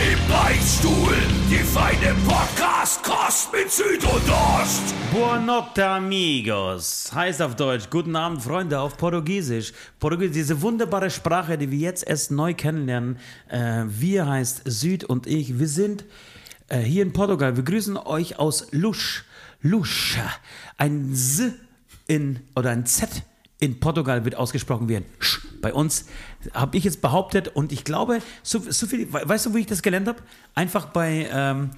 Im Beichtstuhl, die feine Podcast-Kost mit Süd und Ost. Buonanotte, amigos. Heißt auf Deutsch, guten Abend, Freunde, auf Portugiesisch. Portugiesisch, diese wunderbare Sprache, die wir jetzt erst neu kennenlernen. Äh, wir heißt Süd und ich. Wir sind äh, hier in Portugal. Wir grüßen euch aus Lusch. Lusch. Ein S in, oder ein Z in Portugal wird ausgesprochen wie ein Sch. Bei uns habe ich jetzt behauptet und ich glaube, so, so viel, weißt du, wo ich das gelernt habe? Einfach bei, ähm,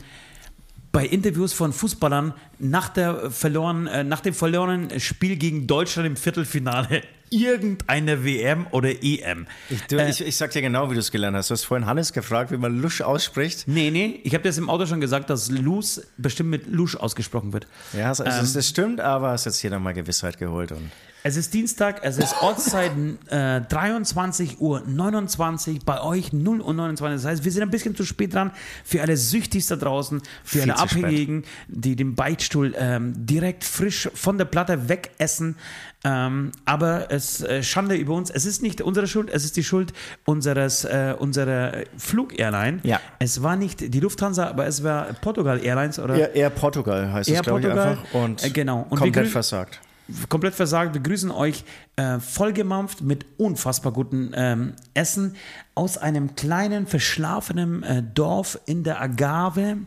bei Interviews von Fußballern nach, der verloren, äh, nach dem verlorenen Spiel gegen Deutschland im Viertelfinale irgendeine WM oder EM. Ich, du, äh, ich, ich sag dir genau, wie du es gelernt hast. Du hast vorhin Hannes gefragt, wie man Lusch ausspricht. Nee, nee, ich habe das im Auto schon gesagt, dass Luz bestimmt mit Lusch ausgesprochen wird. Ja, also, ähm, das, stimmt, aber hast jetzt hier nochmal Gewissheit geholt. Und es ist Dienstag, es ist Ortszeit äh, 23 Uhr 29, bei euch 0 Uhr 29. Das heißt, wir sind ein bisschen zu spät dran für alle Süchtigs da draußen, für Viel alle Abhängigen, die den Beichtstuhl ähm, direkt frisch von der Platte wegessen. Ähm, aber es äh, Schande über uns. Es ist nicht unsere Schuld, es ist die Schuld unseres äh, unserer Flug-Airline. Ja. Es war nicht die Lufthansa, aber es war Portugal Airlines oder? Air, Air Portugal heißt Air es, glaube ich, einfach. Und äh, genau. Und komplett versagt komplett versagt. Wir grüßen euch äh, vollgemampft mit unfassbar gutem ähm, Essen aus einem kleinen, verschlafenen äh, Dorf in der Agave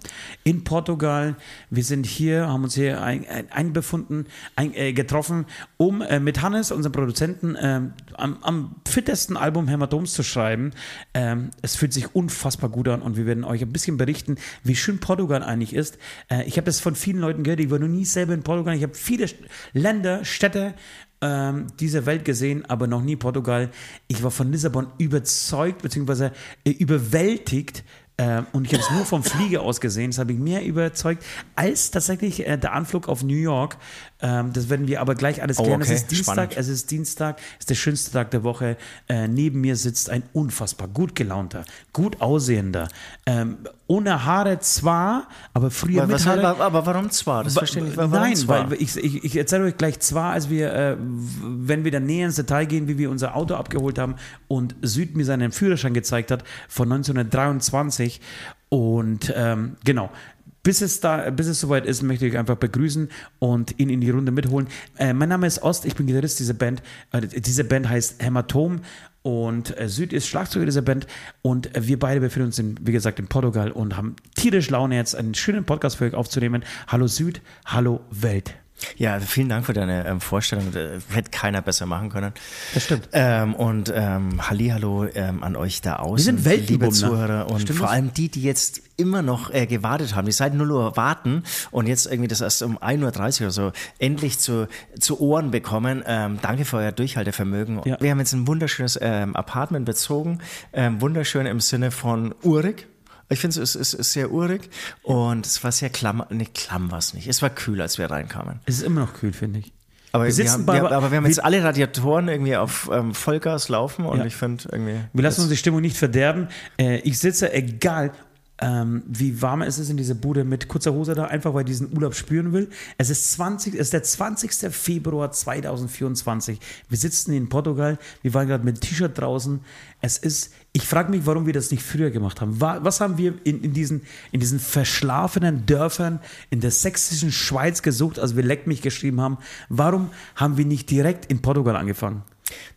in Portugal. Wir sind hier, haben uns hier ein, ein, einbefunden, ein, äh, getroffen, um äh, mit Hannes, unserem Produzenten, ähm, am, am, fittesten Album Hämatoms zu schreiben. Ähm, es fühlt sich unfassbar gut an und wir werden euch ein bisschen berichten, wie schön Portugal eigentlich ist. Äh, ich habe das von vielen Leuten gehört, ich war noch nie selber in Portugal. Ich habe viele Länder, Städte ähm, dieser Welt gesehen, aber noch nie Portugal. Ich war von Lissabon überzeugt bzw. Äh, überwältigt ähm, und ich habe es nur vom Flieger aus gesehen. Das habe ich mehr überzeugt als tatsächlich äh, der Anflug auf New York. Ähm, das werden wir aber gleich alles oh, klären. Okay. Es ist Dienstag, Spannend. es ist Dienstag, es ist der schönste Tag der Woche. Äh, neben mir sitzt ein unfassbar gut gelaunter, gut aussehender, ähm, ohne Haare zwar, aber früher aber, mit Haare. aber warum zwar? Das verstehe ich nicht. Warum Nein, zwar? weil ich, ich, ich erzähle euch gleich zwar, als wir, äh, wenn wir dann näher ins Detail gehen, wie wir unser Auto abgeholt haben und Süd mir seinen Führerschein gezeigt hat von 1923 und ähm, genau, bis es da, bis es soweit ist, möchte ich einfach begrüßen und ihn in die Runde mitholen. Äh, mein Name ist Ost, ich bin Gitarrist dieser Band. Äh, diese Band heißt Hämatom und äh, Süd ist Schlagzeuger dieser Band und wir beide befinden uns, in, wie gesagt, in Portugal und haben tierisch Laune jetzt einen schönen Podcast für euch aufzunehmen. Hallo Süd, hallo Welt. Ja, vielen Dank für deine ähm, Vorstellung. Äh, hätte keiner besser machen können. Das stimmt. Ähm, und ähm, Hallihallo ähm, an euch da außen. Wir sind liebe Weltenbummler. Zuhörer. Und Stimmt vor allem die, die jetzt immer noch äh, gewartet haben, die seit 0 Uhr warten und jetzt irgendwie das erst um 1.30 Uhr oder so endlich zu, zu Ohren bekommen. Ähm, danke für euer Durchhaltevermögen. Ja. Wir haben jetzt ein wunderschönes ähm, Apartment bezogen. Ähm, wunderschön im Sinne von urig. Ich finde es ist, ist sehr urig und es war sehr klamm, nicht klamm war es nicht. Es war kühl, als wir reinkamen. Es ist immer noch kühl, finde ich. Aber wir, sitzen haben, bei- wir, aber wir haben jetzt wir- alle Radiatoren irgendwie auf ähm, Vollgas laufen und Ja. ich finde irgendwie. Wir lassen uns die Stimmung nicht verderben. Äh, ich sitze, egal ähm, wie warm es ist in dieser Bude mit kurzer Hose da, einfach weil ich diesen Urlaub spüren will. Es ist, 20, es ist der 20. Februar 2024. Wir sitzen in Portugal, wir waren gerade mit T-Shirt draußen. Es ist, ich frage mich, warum wir das nicht früher gemacht haben. Wa- Was haben wir in, in, diesen, in diesen verschlafenen Dörfern in der sächsischen Schweiz gesucht, als wir Leck mich geschrieben haben? Warum haben wir nicht direkt in Portugal angefangen?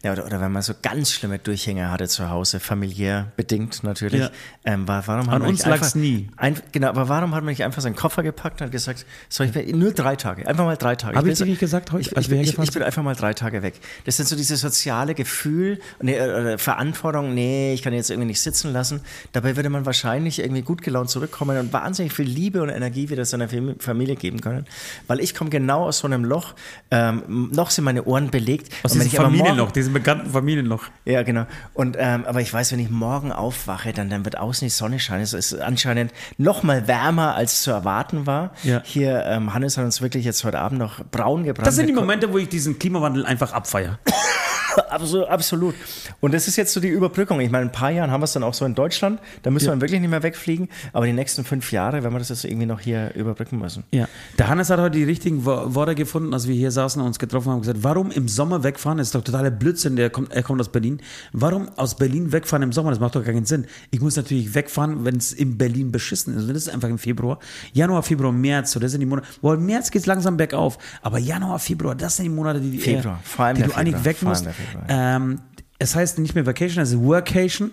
Ja, oder, oder wenn man so ganz schlimme Durchhänge hatte zu Hause, familiär bedingt natürlich. Ja. Ähm, war, warum An uns lag's einfach, nie. Ein, genau, aber warum hat man nicht einfach seinen Koffer gepackt und hat gesagt, soll ich nur drei Tage, einfach mal drei Tage. Hab will ich dir so- nicht gesagt heute, Ich, als ich, ich, ich bin einfach mal drei Tage weg. Das sind so diese soziale Gefühl, nee, äh, äh, Verantwortung, nee, ich kann jetzt irgendwie nicht sitzen lassen. Dabei würde man wahrscheinlich irgendwie gut gelaunt zurückkommen und wahnsinnig viel Liebe und Energie wieder seiner Fam- Familie geben können. Weil ich komme genau aus so einem Loch, ähm, noch sind meine Ohren belegt. Aus Und wenn ich aber morgen- Familienloch, diesen bekannten Familien noch. Ja, genau. Und ähm, aber ich weiß, wenn ich morgen aufwache, dann, dann wird außen die Sonne scheinen. Es ist anscheinend noch mal wärmer, als zu erwarten war. Ja. Hier, ähm, Hannes hat uns wirklich jetzt heute Abend noch braun gebrannt. Das sind die Momente, wo ich diesen Klimawandel einfach abfeiere. Absolut. Und das ist jetzt so die Überbrückung. Ich meine, in ein paar Jahren haben wir es dann auch so in Deutschland. Da müssen Ja. wir wirklich nicht mehr wegfliegen. Aber die nächsten fünf Jahre werden wir das jetzt irgendwie noch hier überbrücken müssen. Ja, der Hannes hat heute die richtigen Wo- Worte gefunden, als wir hier saßen und uns getroffen haben und gesagt, warum im Sommer wegfahren? Das ist doch totaler Blödsinn, der kommt, er kommt aus Berlin. Warum aus Berlin wegfahren im Sommer? Das macht doch gar keinen Sinn. Ich muss natürlich wegfahren, wenn es in Berlin beschissen ist. Und das ist einfach im Februar. Januar, Februar, März, so das sind die Monate. Wohl März geht es langsam bergauf. Aber Januar, Februar, das sind die Monate, die, Februar, äh, vor allem die du eigentlich Februar, weg vor allem musst. Ähm, es heißt nicht mehr Vacation, es ist Workation.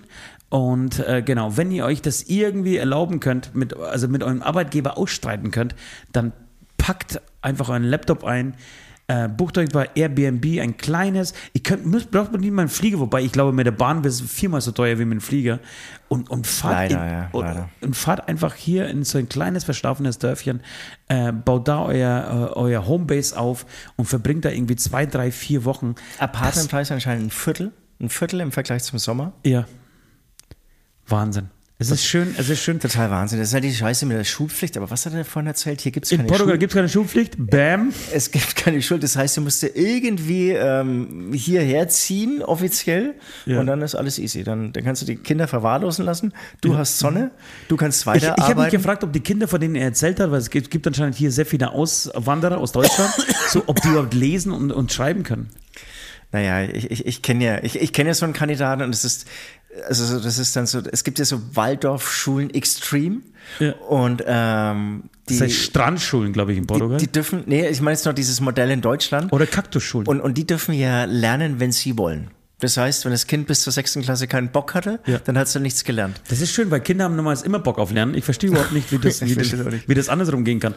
Und äh, genau, wenn ihr euch das irgendwie erlauben könnt, mit, also mit eurem Arbeitgeber ausstreiten könnt, dann packt einfach euren Laptop ein, äh, bucht euch bei Airbnb ein kleines, ihr könnt, müsst, braucht man nicht mal einen Flieger, wobei ich glaube, mit der Bahn wird es viermal so teuer wie mit dem Flieger. Und, und, fahrt, Leider, in, ja, und, und fahrt einfach hier in so ein kleines, verschlafenes Dörfchen, äh, baut da euer, äh, euer Homebase auf und verbringt da irgendwie zwei, drei, vier Wochen. Apartmentpreis anscheinend ein Viertel. Ein Viertel im Vergleich zum Sommer. Ja. Wahnsinn. Es ist schön, es ist schön. Total Wahnsinn. Das ist halt die Scheiße mit der Schulpflicht. Aber was hat er vorhin erzählt? Hier gibt es In keine Portugal Schul gibt es keine Schulpflicht. Bam. Es gibt keine Schuld. Das heißt, du musst irgendwie ähm, hierher ziehen, offiziell. Ja. Und dann ist alles easy. Dann, dann kannst du die Kinder verwahrlosen lassen. Du hast Sonne. Du kannst Ich, ich habe mich weiterarbeiten. gefragt, ob die Kinder, von denen er erzählt hat, weil es gibt, gibt anscheinend hier sehr viele Auswanderer aus Deutschland, so ob die überhaupt lesen und, und schreiben können. Naja, ich, ich, ich kenne ja, ich, ich kenne ja so einen Kandidaten und es ist, also so- das ist dann so, es gibt ja so Waldorfschulen Extreme Ja. und ähm, die, Das heißt Strandschulen, glaube ich, in Portugal. die, die dürfen, nee, ich meine jetzt noch dieses Modell in Deutschland Oder Kaktusschulen. und, und die dürfen ja lernen, wenn sie wollen. Das heißt, wenn das Kind bis zur sechsten Klasse keinen Bock hatte, Ja. dann hat es dann nichts gelernt. das ist schön, weil Kinder haben normalerweise immer Bock auf Lernen. Ich verstehe überhaupt nicht, wie das, wie das, nicht. wie das andersrum gehen kann.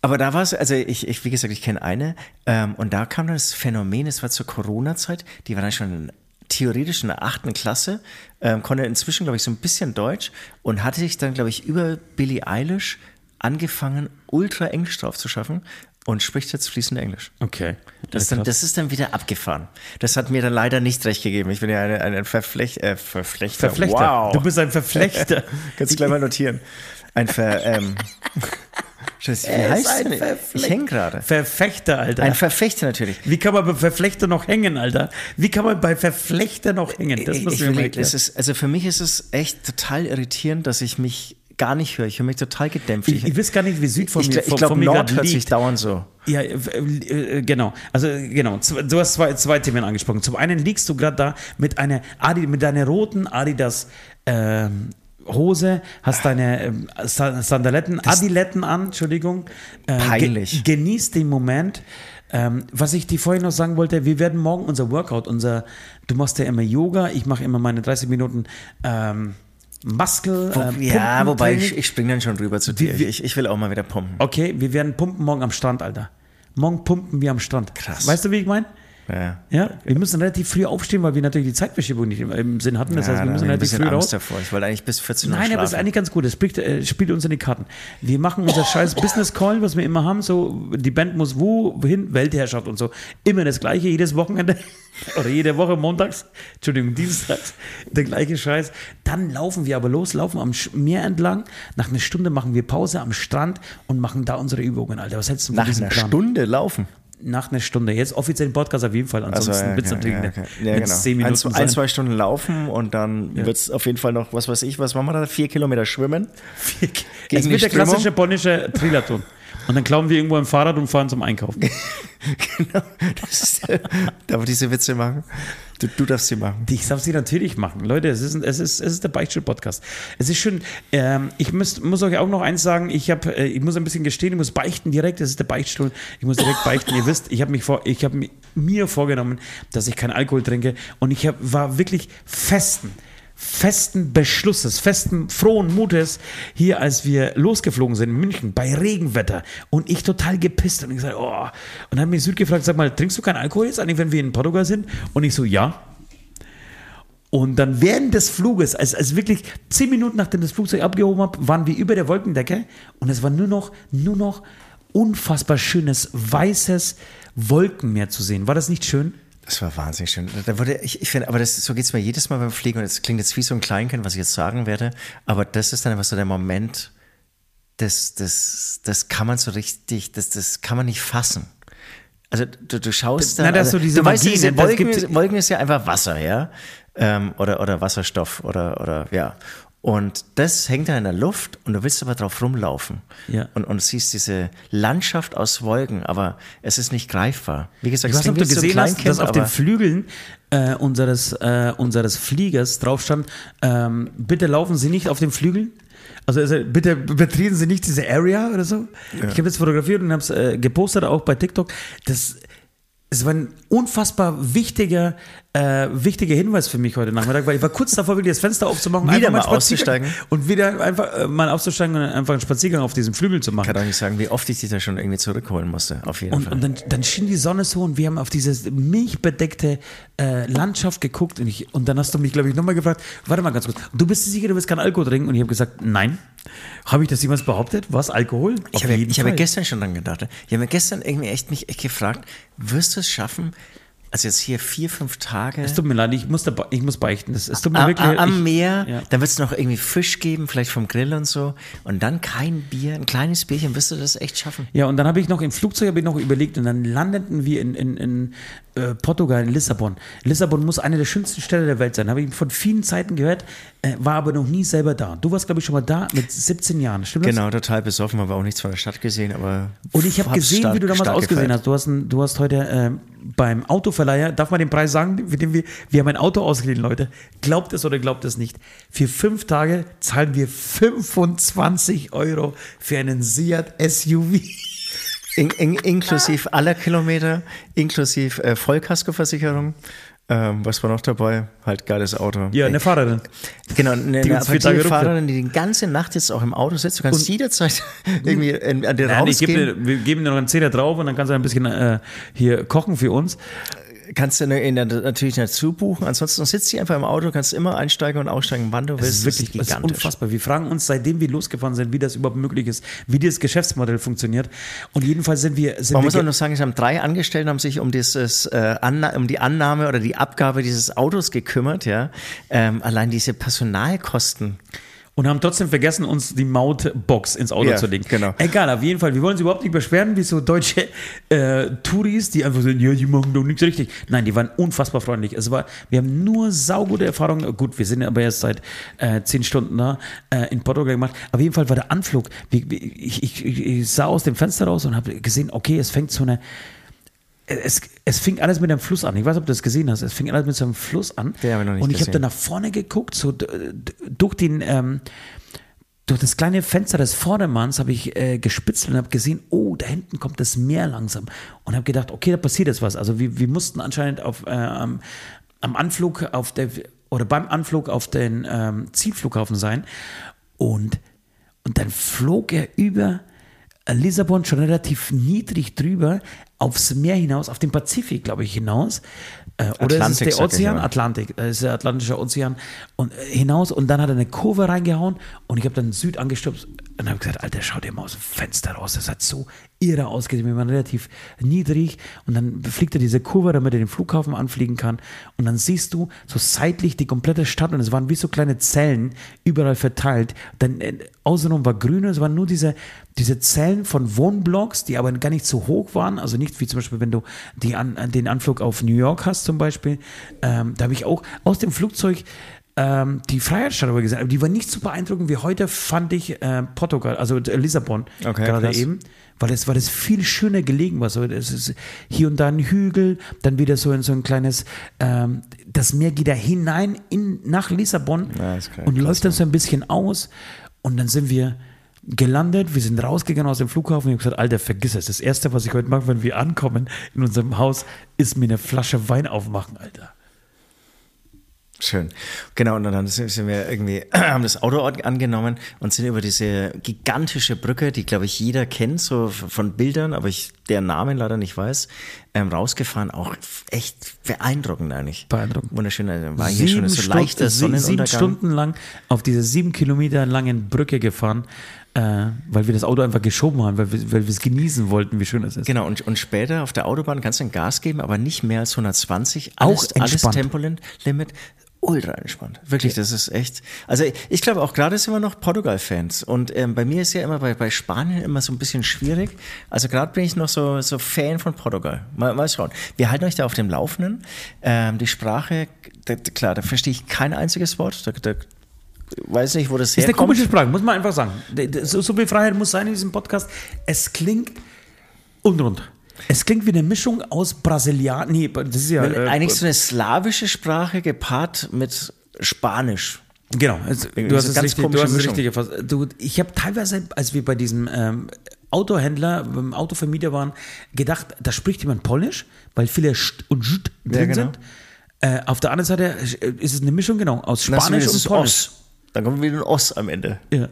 Aber da war es, also ich, ich, wie gesagt, ich kenne eine, ähm, und da kam dann das Phänomen, es war zur Corona-Zeit, die war dann schon theoretisch in der achten Klasse, ähm, konnte inzwischen, glaube ich, so ein bisschen Deutsch und hatte sich dann, glaube ich, über Billie Eilish angefangen, ultra Englisch drauf zu schaffen und spricht jetzt fließend Englisch. Okay. Das ist, dann, das ist dann wieder abgefahren. Das hat mir dann leider nicht recht gegeben. Ich bin ja ein, ein Verflech, äh, Verflechter. Verflechter. Wow. Du bist ein Verflechter. Kannst du gleich mal notieren. Ein Ver, ähm, Scheiße, wie Er heißt ein denn? Ich häng gerade. Verfechter, Alter. Ein Verfechter natürlich. Wie kann man bei Verflechter noch hängen, Alter? Wie kann man bei Verflechter noch hängen? Das muss ich mir ist, also für mich ist es echt total irritierend, dass ich mich gar nicht höre. Ich höre mich total gedämpft. Ich, ich weiß gar nicht, wie Süd von ich, mir, ich von, glaube, Nord hört sich liegt. dauernd so. Ja, äh, äh, genau. Also genau. Du hast zwei, zwei Themen angesprochen. Zum einen liegst du gerade da mit einer Adi, mit deiner roten Adidas ähm, Hose, hast deine ähm, Sa- Sandaletten, Adiletten an, Entschuldigung. Äh, Peinlich. Ge genieß den Moment. Ähm, was ich dir vorhin noch sagen wollte, wir werden morgen unser Workout, unser, du machst ja immer Yoga, ich mache immer meine 30 Minuten ähm, Muscle. Wo, äh, ja, wobei ich, ich springe dann schon rüber zu dir. Wie- Ich, ich will auch mal wieder pumpen. Okay, wir werden pumpen morgen am Strand, Alter. Morgen pumpen wir am Strand. Krass. Weißt du, wie ich meine? Ja. Ja, wir müssen relativ früh aufstehen, weil wir natürlich die Zeitverschiebung nicht im, Sinn hatten. Das ja, heißt, wir müssen relativ früh raus. davor. Ich wollte eigentlich bis 14 Uhr Nein, aber das ist schlafen. eigentlich ganz gut. Das spielt, äh, spielt uns in die Karten. Wir machen unser scheiß Business Call, was wir immer haben. So, die Band muss wohin? Weltherrschaft und so. Immer das Gleiche, jedes Wochenende oder jede Woche montags, Entschuldigung, dienstags, der gleiche Scheiß. Dann laufen wir aber los, laufen am Meer entlang. Nach einer Stunde machen wir Pause am Strand und machen da unsere Übungen, Alter. Was hältst du von Nach einer Plan? Stunde laufen. Nach einer Stunde. Jetzt offiziell Podcast auf jeden Fall. Ansonsten Also, ja, wird es natürlich ja, okay. ja, genau. zehn Minuten ein, zwei- sein. ein, zwei Stunden laufen und dann wird es auf jeden Fall noch, was weiß ich, was machen wir da? Vier Kilometer schwimmen. Es Gegen wird die der klassische polnische Triathlon. Und dann klauen wir irgendwo ein Fahrrad und fahren zum Einkaufen. genau. Das ist, darf ich diese Witze machen? Du, du darfst sie machen. Ich darf sie natürlich machen. Leute, es ist, es ist, es ist der Beichtstuhl-Podcast. Es ist schön. Ähm, ich muss, muss euch auch noch eins sagen. Ich, hab, äh, ich muss ein bisschen gestehen, ich muss beichten direkt. Es ist der Beichtstuhl. Ich muss direkt beichten. Ihr wisst, ich habe mi- mir vorgenommen, dass ich keinen Alkohol trinke. Und ich hab, war wirklich festen, festen Beschlusses, festen, frohen Mutes hier, als wir losgeflogen sind in München bei Regenwetter und ich total gepisst und ich gesagt, oh. Und dann hat mich Süd gefragt, sag mal, trinkst du keinen Alkohol jetzt eigentlich, wenn wir in Portugal sind? Und ich so, ja. Und dann während des Fluges, als, als wirklich zehn Minuten nachdem das Flugzeug abgehoben habe, waren wir über der Wolkendecke und es war nur noch, nur noch unfassbar schönes, weißes Wolkenmeer zu sehen. War das nicht schön? Das war wahnsinnig schön. Da wurde, ich, ich finde, aber das, so geht es mir jedes Mal beim Fliegen und das klingt jetzt wie so ein Kleinkind, was ich jetzt sagen werde, aber das ist dann einfach so der Moment, das, das, das kann man so richtig, das, das kann man nicht fassen. Also du, du schaust da, Na, das also, so diese du weißt, Magie, diese ne? Wolken, Wolken ist ja einfach Wasser, ja, ähm, oder, oder Wasserstoff oder, oder, ja. Und das hängt da in der Luft und du willst aber drauf rumlaufen. Ja. Und, und siehst diese Landschaft aus Wolken, aber es ist nicht greifbar. Wie gesagt, Ich weiß nicht, ob du wie so gesehen hast, dass auf den Flügeln äh, unseres, äh, unseres Fliegers drauf stand, ähm, bitte laufen Sie nicht auf den Flügeln. Also, also bitte betreten Sie nicht diese Area oder so. Ich habe das fotografiert und habe es äh, gepostet, auch bei TikTok. Das, es war ein unfassbar wichtiger, äh, wichtiger Hinweis für mich heute Nachmittag, weil ich war kurz davor, wirklich das Fenster aufzumachen, Wieder mal auszusteigen. und wieder einfach äh, mal aufzusteigen und einfach einen Spaziergang auf diesem Flügel zu machen. Ich kann auch nicht sagen, wie oft ich dich da schon irgendwie zurückholen musste. Auf jeden Und, Fall. und dann, dann schien die Sonne so und wir haben auf diese milchbedeckte äh, Landschaft geguckt und, ich, und dann hast du mich, glaube ich, nochmal gefragt, warte mal ganz kurz, du bist dir sicher, du willst keinen Alkohol trinken? Und ich habe gesagt, nein. Habe ich das jemals behauptet? Was, Alkohol? ich Auf habe, jeden ich habe gestern schon dran gedacht. Ich habe mir gestern irgendwie echt mich echt gefragt, wirst du es schaffen, also jetzt hier vier, fünf Tage Es tut mir leid, ich muss, dabei, ich muss beichten. Das, es tut mir am, wirklich am, am ich, Meer, ja. dann wird es noch irgendwie Fisch geben, vielleicht vom Grill und so. Und dann kein Bier, ein kleines Bierchen, wirst du das echt schaffen? Ja, und dann habe ich noch im Flugzeug habe ich noch überlegt und dann landeten wir in, in, in äh, Portugal, in Lissabon. Lissabon muss eine der schönsten Städte der Welt sein. Habe ich von vielen Zeiten gehört, äh, war aber noch nie selber da. Du warst, glaube ich, schon mal da mit 17 Jahren. Stimmt das? Genau, total besoffen, habe auch nichts von der Stadt gesehen, aber. Und ich habe gesehen, stark- wie du damals ausgesehen gefeiert. hast. Du hast, ein, du hast heute ähm, beim Autoverleiher, darf man den Preis sagen, mit dem wir, wir haben ein Auto ausgeliehen, Leute. Glaubt es oder glaubt es nicht. Für fünf Tage zahlen wir 25 Euro für einen Seat SUV. In, in, inklusive aller Kilometer, inklusive äh, Vollkaskoversicherung. Ähm, was war noch dabei? Halt geiles Auto. Ja, eine Fahrerin. Genau, eine, Die eine attraktive. Fahrerin, die die ganze Nacht jetzt auch im Auto sitzt. Du kannst jederzeit irgendwie in, an den geb rausgehen. dir, wir geben dir noch einen Zehner drauf und dann kannst du ein bisschen äh, hier kochen für uns. Kannst du in der, natürlich dazu buchen. Ansonsten sitzt sie einfach im Auto, kannst immer einsteigen und aussteigen, wann du Das willst. ist wirklich das ist unfassbar. Wir fragen uns, seitdem wir losgefahren sind, wie das überhaupt möglich ist, wie dieses Geschäftsmodell funktioniert. Und jedenfalls sind wir. Sind Man wir muss auch noch sagen, es haben drei Angestellte haben sich um dieses äh, um die Annahme oder die Abgabe dieses Autos gekümmert, ja. Ähm, allein diese Personalkosten. Und haben trotzdem vergessen, uns die Mautbox ins Auto Ja, zu legen. genau. Egal, auf jeden Fall. Wir wollen uns überhaupt nicht beschweren, wie so deutsche äh, Touris, die einfach sagen, ja, die machen doch nichts richtig. Nein, die waren unfassbar freundlich. Es war, wir haben nur saugute Erfahrungen. Gut, wir sind aber erst seit äh, zehn Stunden da äh, in Portugal gemacht. Auf jeden Fall war der Anflug. Ich, ich, ich sah aus dem Fenster raus und habe gesehen, okay, es fängt so eine es, es fing alles mit einem Fluss an. Ich weiß, ob du das gesehen hast. Es fing alles mit so einem Fluss an. Den habe ich noch nicht und ich habe dann nach vorne geguckt, so durch den, ähm, durch das kleine Fenster des Vordermanns habe ich äh, gespitzelt und habe gesehen, oh, da hinten kommt das Meer langsam. Und habe gedacht, okay, da passiert jetzt was. Also wir, wir mussten anscheinend auf, äh, am, am Anflug auf der, oder beim Anflug auf den ähm, Zielflughafen sein. Und, und dann flog er über Lissabon schon relativ niedrig drüber aufs Meer hinaus, auf den Pazifik, glaube ich, hinaus. Äh, oder Atlantik, ist der ich Ozean? mal. Atlantik, äh, ist der Atlantische Ozean und äh, hinaus und dann hat er eine Kurve reingehauen und ich habe dann Süd angestupst und habe gesagt, Alter, schau dir mal aus dem Fenster raus, das hat so irre ausgesehen, wir waren relativ niedrig und dann fliegt er diese Kurve, damit er den Flughafen anfliegen kann und dann siehst du so seitlich die komplette Stadt und es waren wie so kleine Zellen überall verteilt, dann äh, außenrum war grün und es waren nur diese, diese Zellen von Wohnblocks, die aber gar nicht so hoch waren, also nicht wie zum Beispiel, wenn du die an, den Anflug auf New York hast zum Beispiel, ähm, da habe ich auch aus dem Flugzeug ähm, die Freiheitsstatue gesehen, aber die war nicht so beeindruckend wie heute, fand ich äh, Portugal, also äh, Lissabon Okay, gerade krass. eben, weil es, weil es viel schöner gelegen war. So, es ist hier und da ein Hügel, dann wieder so in so ein kleines, ähm, das Meer geht da hinein in, nach Lissabon Ja, und läuft dann so ein bisschen aus und dann sind wir gelandet, wir sind rausgegangen aus dem Flughafen und ich habe gesagt, Alter, vergiss es. Das Erste, was ich heute mache, wenn wir ankommen in unserem Haus, ist mir eine Flasche Wein aufmachen, Alter. Schön. Genau, und dann sind wir irgendwie, haben das Auto angenommen und sind über diese gigantische Brücke, die, glaube ich, jeder kennt, so von Bildern, aber ich deren Namen leider nicht weiß, ähm, rausgefahren. Auch echt beeindruckend eigentlich. Beeindruckend. Wunderschön. Also war hier schon so leichter Stunden, sieben Sonnenuntergang. Stunden lang auf dieser sieben Kilometer langen Brücke gefahren, äh, weil wir das Auto einfach geschoben haben, weil wir, weil wir es genießen wollten, wie schön es ist. Genau, und, und später auf der Autobahn kannst du ein Gas geben, aber nicht mehr als 120. Auch Alles, alles entspannt. Tempolimit. Ultra entspannt. Wirklich, das ist echt. Also ich glaube auch gerade sind wir noch Portugal-Fans. Und ähm, bei mir ist ja immer bei, bei Spanien immer so ein bisschen schwierig. Also gerade bin ich noch so, so Fan von Portugal. Mal, mal schauen. Wir halten euch da auf dem Laufenden. Ähm, die Sprache, da- klar, da verstehe ich kein einziges Wort. Da, da weiß nicht, wo das ist eine herkommt. komische Sprache, muss man einfach sagen. So, so viel Freiheit muss sein in diesem Podcast. Es klingt und rund. Es klingt wie eine Mischung aus Brasilian. Nee, das ist ja. äh, Eigentlich so eine slawische Sprache gepaart mit Spanisch. Genau, Irgendwie du hast es ganz richtig, du hast es richtig erfasst. Du, ich habe teilweise, als wir bei diesem ähm, Autohändler, beim Autovermieter waren, gedacht, da spricht jemand Polnisch, weil viele St und St drin genau. sind. Äh, auf der anderen Seite äh, ist es eine Mischung, genau, aus Spanisch und Polnisch. Os. Dann kommt wieder ein Os am Ende. Ja.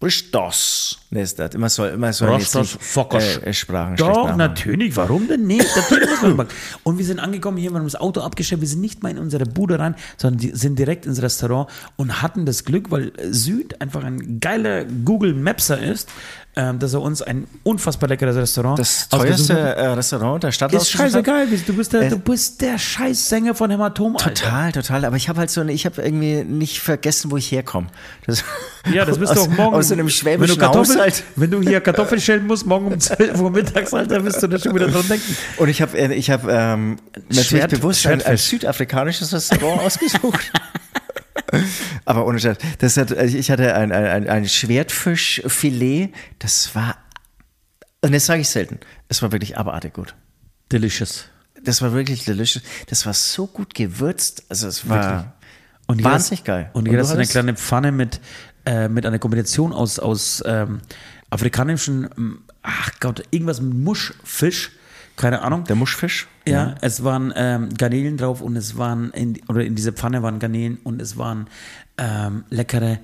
Bristos. Ne, ist das. Immer soll, immer soll jetzt nicht äh, Sprachen Doch, natürlich. Warum denn nicht? Natürlich muss man. Und wir sind angekommen hier, wir haben das Auto abgestellt. Wir sind nicht mal in unsere Bude rein, sondern sind direkt ins Restaurant und hatten das Glück, weil Süd einfach ein geiler Google Mapser ist, ähm, dass er uns ein unfassbar leckeres Restaurant Das teuerste äh, Restaurant der Stadt Ist scheißegal. Du bist der, Äh, du bist der Scheißsänger von Hämatom, Alter. Total, total. Aber ich habe halt so eine, ich habe irgendwie nicht vergessen, wo ich herkomme. Das, Ja, das bist du aus, auch morgen. Aus so einem wenn du, schwäbischen Kartoffel, Haushalt. wenn du hier Kartoffeln schälen musst, morgen um 12 Uhr mittags, Alter, wirst du da schon wieder dran denken. Und ich habe, äh, ich habe ähm, natürlich Schwert- bewusst ein, ein südafrikanisches Restaurant ausgesucht. Aber ohne Scheiß, das hat, also ich hatte ein, ein, ein- Schwertfischfilet, das war, und das sage ich selten, es war wirklich abartig gut. Delicious. Das war wirklich delicious. Das war so gut gewürzt, also es war Und wahnsinnig geil. Und Und hier du hast du eine kleine Pfanne mit, äh, mit einer Kombination aus, aus ähm, afrikanischen, ähm, ach Gott, irgendwas mit Muschfisch, keine Ahnung. der Muschfisch. Ja, es waren ähm, Garnelen drauf und es waren, in, oder in dieser Pfanne waren Garnelen und es waren ähm, leckere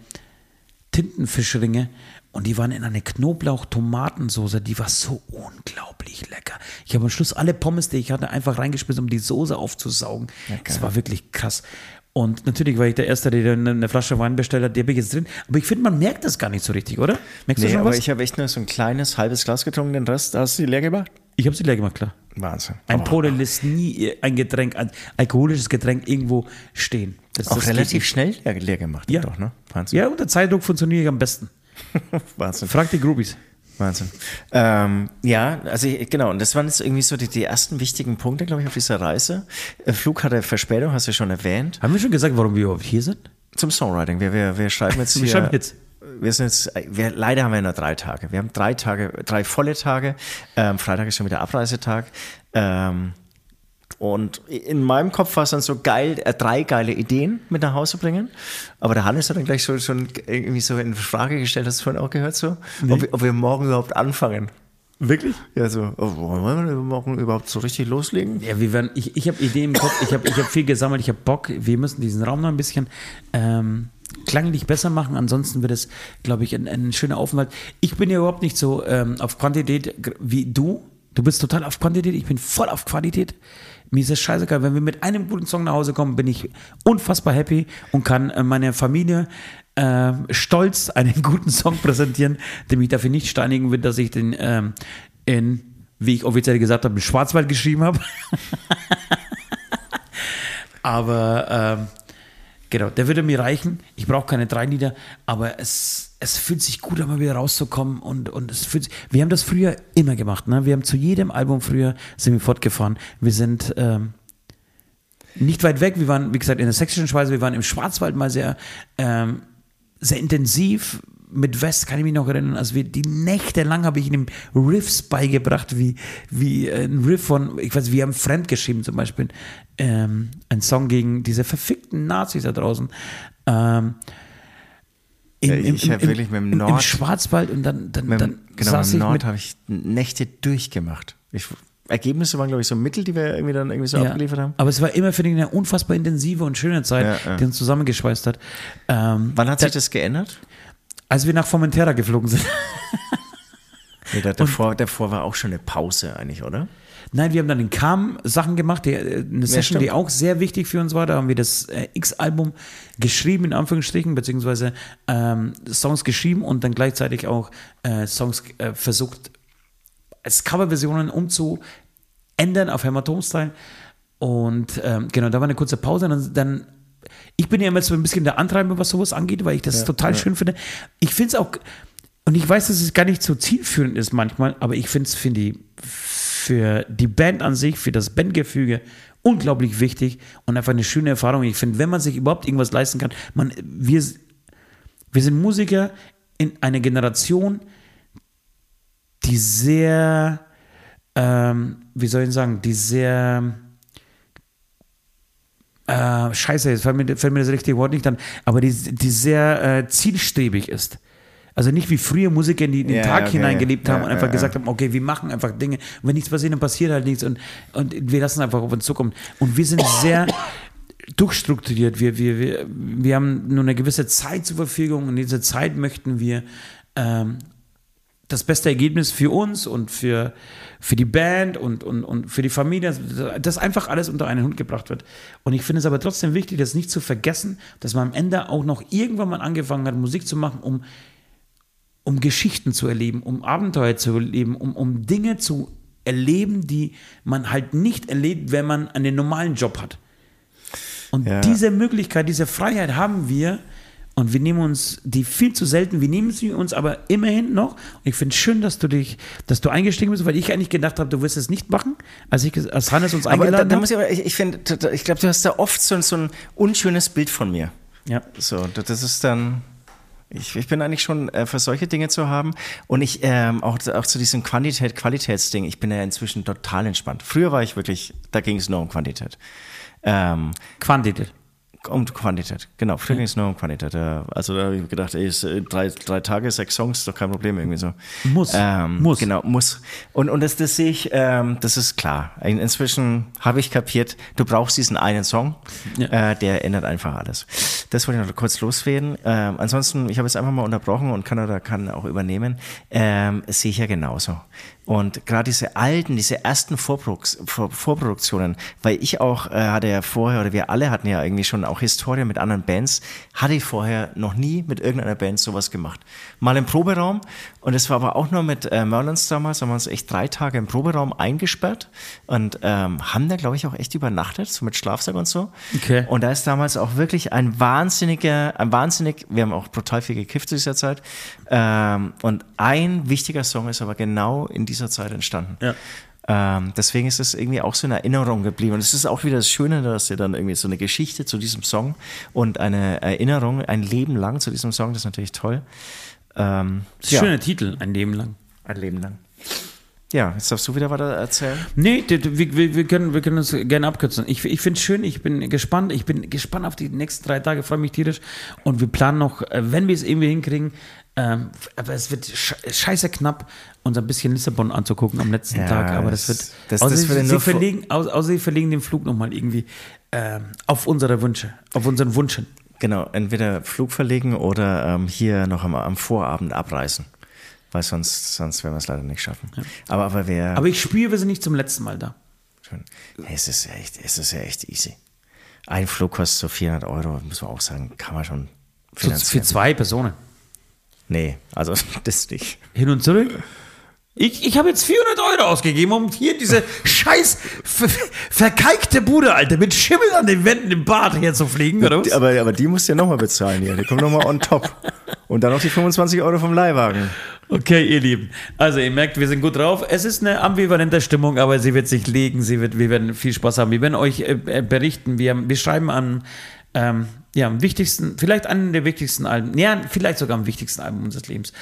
Tintenfischringe und die waren in einer Knoblauch-Tomatensoße, die war so unglaublich lecker. Ich habe am Schluss alle Pommes, die ich hatte, einfach reingeschmissen, um die Soße aufzusaugen. das war wirklich krass. Und natürlich war ich der Erste, der eine Flasche Wein bestellt hat, die habe ich jetzt drin. Aber ich finde, man merkt das gar nicht so richtig, oder? Merkst du Nee, schon aber was? ich habe echt nur so ein kleines halbes Glas getrunken, den Rest hast du leer gemacht. ich habe sie leer gemacht, klar. Wahnsinn. Ein Aber Pole lässt nie ein Getränk, ein alkoholisches Getränk irgendwo stehen. Das, auch relativ schnell leer, leer gemacht. Ja. Doch, ne? Wahnsinn. Ja, unter Zeitdruck funktioniere ich am besten. Wahnsinn. Frag die Groupies. Wahnsinn. Ähm, ja, also genau, und das waren jetzt irgendwie so die, die ersten wichtigen Punkte, glaube ich, auf dieser Reise. Äh, Flug hatte Verspätung, hast du schon erwähnt. Haben wir schon gesagt, warum wir überhaupt hier sind? Zum Songwriting. Wir, wir, wir schreiben jetzt Wir hier. schreiben Hits. Wir sind jetzt, wir, leider haben wir nur drei Tage. Wir haben drei Tage, drei volle Tage. Ähm, Freitag ist schon wieder Abreisetag. Ähm, und in meinem Kopf war es dann so geil, äh, drei geile Ideen mit nach Hause bringen. Aber der Hannes hat dann gleich so, schon irgendwie so in Frage gestellt, hast du vorhin auch gehört so? Ob, wir, ob wir morgen überhaupt anfangen. Wirklich? Ja, so, oh, wollen wir morgen überhaupt so richtig loslegen? Ja, wir werden, ich, ich habe Ideen im Kopf, ich habe ich hab viel gesammelt, ich habe Bock. Wir müssen diesen Raum noch ein bisschen ähm, klanglich besser machen. Ansonsten wird es, glaube ich, ein, ein schöner Aufenthalt. Ich bin ja überhaupt nicht so ähm, auf Quantität wie du. Du bist total auf Quantität, ich bin voll auf Qualität. Mir ist das scheißegal. Wenn wir mit einem guten Song nach Hause kommen, bin ich unfassbar happy und kann äh, meiner Familie äh, stolz einen guten Song präsentieren, der mich dafür nicht steinigen wird, dass ich den ähm, in, wie ich offiziell gesagt habe, im Schwarzwald geschrieben habe. Aber ähm, genau, der würde mir reichen. Ich brauche keine drei Lieder, aber es, es fühlt sich gut an, mal wieder rauszukommen. Und, und es fühlt sich, wir haben das früher immer gemacht. Ne? Wir haben zu jedem Album früher sind wir fortgefahren. Wir sind ähm, nicht weit weg. Wir waren, wie gesagt, in der sächsischen Schweiz. Wir waren im Schwarzwald mal sehr, ähm, sehr intensiv. Mit West kann ich mich noch erinnern, also wir, die Nächte lang habe ich ihm Riffs beigebracht, wie, wie ein Riff von, ich weiß, wir haben Fremd geschrieben zum Beispiel, ähm, ein Song gegen diese verfickten Nazis da draußen. Ähm, Ja, ich hab wirklich mit dem im, im Nord- Schwarzwald und dann, dann, Mit, dann genau, saß im Nord habe ich Nächte durchgemacht. Ich, Ergebnisse waren, glaube ich, so Mittel, die wir irgendwie dann irgendwie so Ja, abgeliefert haben. aber es war immer für ihn eine unfassbar intensive und schöne Zeit, Ja, die uns zusammengeschweißt hat. Ähm, Wann hat sich das geändert? als wir nach Formentera geflogen sind. Nee, da- davor, davor war auch schon eine Pause eigentlich, oder? Nein, wir haben dann in Kam Sachen gemacht, die, äh, eine Session, die stimmt. auch sehr wichtig für uns war. Da haben wir das äh, X-Album geschrieben, in Anführungsstrichen, beziehungsweise ähm, Songs geschrieben und dann gleichzeitig auch äh, Songs äh, versucht, als Coverversionen umzuändern auf Hämatom-Style. Und ähm, genau, da war eine kurze Pause. Dann, dann ich bin ja immer so ein bisschen der Antreiber, was sowas angeht, weil ich das total schön finde. Ich finde es auch, und ich weiß, dass es gar nicht so zielführend ist manchmal, aber ich finde es für die, für die Band an sich, für das Bandgefüge unglaublich wichtig und einfach eine schöne Erfahrung. Ich finde, wenn man sich überhaupt irgendwas leisten kann, man, wir, wir sind Musiker in einer Generation, die sehr, ähm, wie soll ich sagen, die sehr, äh, scheiße, jetzt fällt mir, fällt mir das richtige Wort nicht an, aber die, die sehr äh, zielstrebig ist. Also nicht wie früher Musiker, die in den Ja, Tag okay. hineingelebt haben Ja, und einfach ja, gesagt haben, okay, wir machen einfach Dinge. Und wenn nichts passiert, dann passiert halt nichts und, und wir lassen einfach auf uns zukommen. Und wir sind sehr durchstrukturiert. Wir, wir, wir, wir haben nur eine gewisse Zeit zur Verfügung und in dieser Zeit möchten wir ähm, das beste Ergebnis für uns und für, für die Band und, und, und für die Familie, dass einfach alles unter einen Hund gebracht wird. Und ich finde es aber trotzdem wichtig, das nicht zu vergessen, dass man am Ende auch noch irgendwann mal angefangen hat, Musik zu machen, um, um Geschichten zu erleben, um Abenteuer zu erleben, um, um Dinge zu erleben, die man halt nicht erlebt, wenn man einen normalen Job hat. Und Ja. diese Möglichkeit, diese Freiheit haben wir und wir nehmen uns die viel zu selten, wir nehmen sie uns aber immerhin noch. Und ich finde es schön, dass du dich, dass du eingestiegen bist, weil ich eigentlich gedacht habe, du wirst es nicht machen, als, ich, als Hannes uns Aber da, eingeladen da muss ich, aber, ich, ich finde, ich glaube, du hast da oft so, so ein unschönes Bild von mir. Ja. So, da- das ist dann. Ich, ich bin eigentlich schon äh, für solche Dinge zu haben. Und ich ähm, auch, auch zu diesem Quantität-Qualitätsding, ich bin ja inzwischen total entspannt. Früher war ich wirklich, da ging es nur um Quantität. Ähm, Quantität. Um Quantität, genau. Früher ging es nur um Quantität. Ja. Also da habe ich gedacht, ey, ist, äh, drei, drei Tage, sechs Songs, ist doch kein Problem irgendwie so. Muss. Ähm, Muss. Genau, muss. Und, und das, das sehe ich, ähm, das ist klar. In, inzwischen habe ich kapiert, du brauchst diesen einen Song, Ja. äh, der ändert einfach alles. Das wollte ich noch kurz loswerden. Ähm, ansonsten, ich habe jetzt einfach mal unterbrochen und Kanada kann auch übernehmen. Ähm, sehe ich ja genauso. Und gerade diese alten, diese ersten Vorproduks Vor Vorproduktionen, weil ich auch äh, hatte ja vorher, oder wir alle hatten ja irgendwie schon auch Historie mit anderen Bands, hatte ich vorher noch nie mit irgendeiner Band sowas gemacht. Mal im Proberaum und es war aber auch nur mit äh, Merlins damals, haben wir uns echt drei Tage im Proberaum eingesperrt und ähm, haben da, glaube ich, auch echt übernachtet, so mit Schlafsack und so. Okay. Und da ist damals auch wirklich ein wahnsinniger, ein wahnsinnig, wir haben auch brutal viel gekifft zu dieser Zeit. Ähm, und ein wichtiger Song ist aber genau in dieser Zeit entstanden. Ja. Ähm, deswegen ist es irgendwie auch so in Erinnerung geblieben. Und es ist auch wieder das Schöne, dass ihr dann irgendwie so eine Geschichte zu diesem Song und eine Erinnerung ein Leben lang zu diesem Song, das ist natürlich toll. Ähm, ja, Schöner Titel, ein Leben lang. ein Leben lang. Ja, jetzt darfst du wieder weiter erzählen. Nee, wir, wir, können, wir können uns gerne abkürzen. Ich, ich finde es schön, ich bin gespannt. Ich bin gespannt auf die nächsten drei Tage, freue mich tierisch. Und wir planen noch, äh, wenn wir es irgendwie hinkriegen, ähm, aber es wird sche- scheiße knapp, uns ein bisschen Lissabon anzugucken am letzten Ja, Tag. Aber das das- wird. das- außer das sie, würde sie verlegen, au- außer sie verlegen den Flug nochmal irgendwie ähm, auf unsere Wünsche, auf unseren Wunschen. Genau, entweder Flug verlegen oder ähm, hier noch am, am Vorabend abreisen. Weil sonst, sonst werden wir es leider nicht schaffen. Aber, aber wer. Aber ich spüre, wir sind nicht zum letzten Mal da. Schön. Es ist ja echt, es ist ja echt easy. Ein Flug kostet so 400 Euro, muss man auch sagen, kann man schon Für, für finanzieren. zwei Personen. Nee, also das nicht. Hin und zurück? Ich, ich habe jetzt 400 Euro ausgegeben, um hier diese scheiß ver verkalkte Bude, Alter, mit Schimmel an den Wänden im Bad herzufliegen, oder was? Aber, aber die musst du ja nochmal bezahlen hier. Die kommen nochmal on top. Und dann noch die 25 Euro vom Leihwagen. Okay, ihr Lieben. Also ihr merkt, wir sind gut drauf. Es ist eine ambivalente Stimmung, aber sie wird sich legen. Sie wird, wir werden viel Spaß haben. Wir werden euch äh, äh, berichten. Wir, wir schreiben an ähm, ja, am wichtigsten, vielleicht einen der wichtigsten Alben, ja, vielleicht sogar am wichtigsten Album unseres Lebens.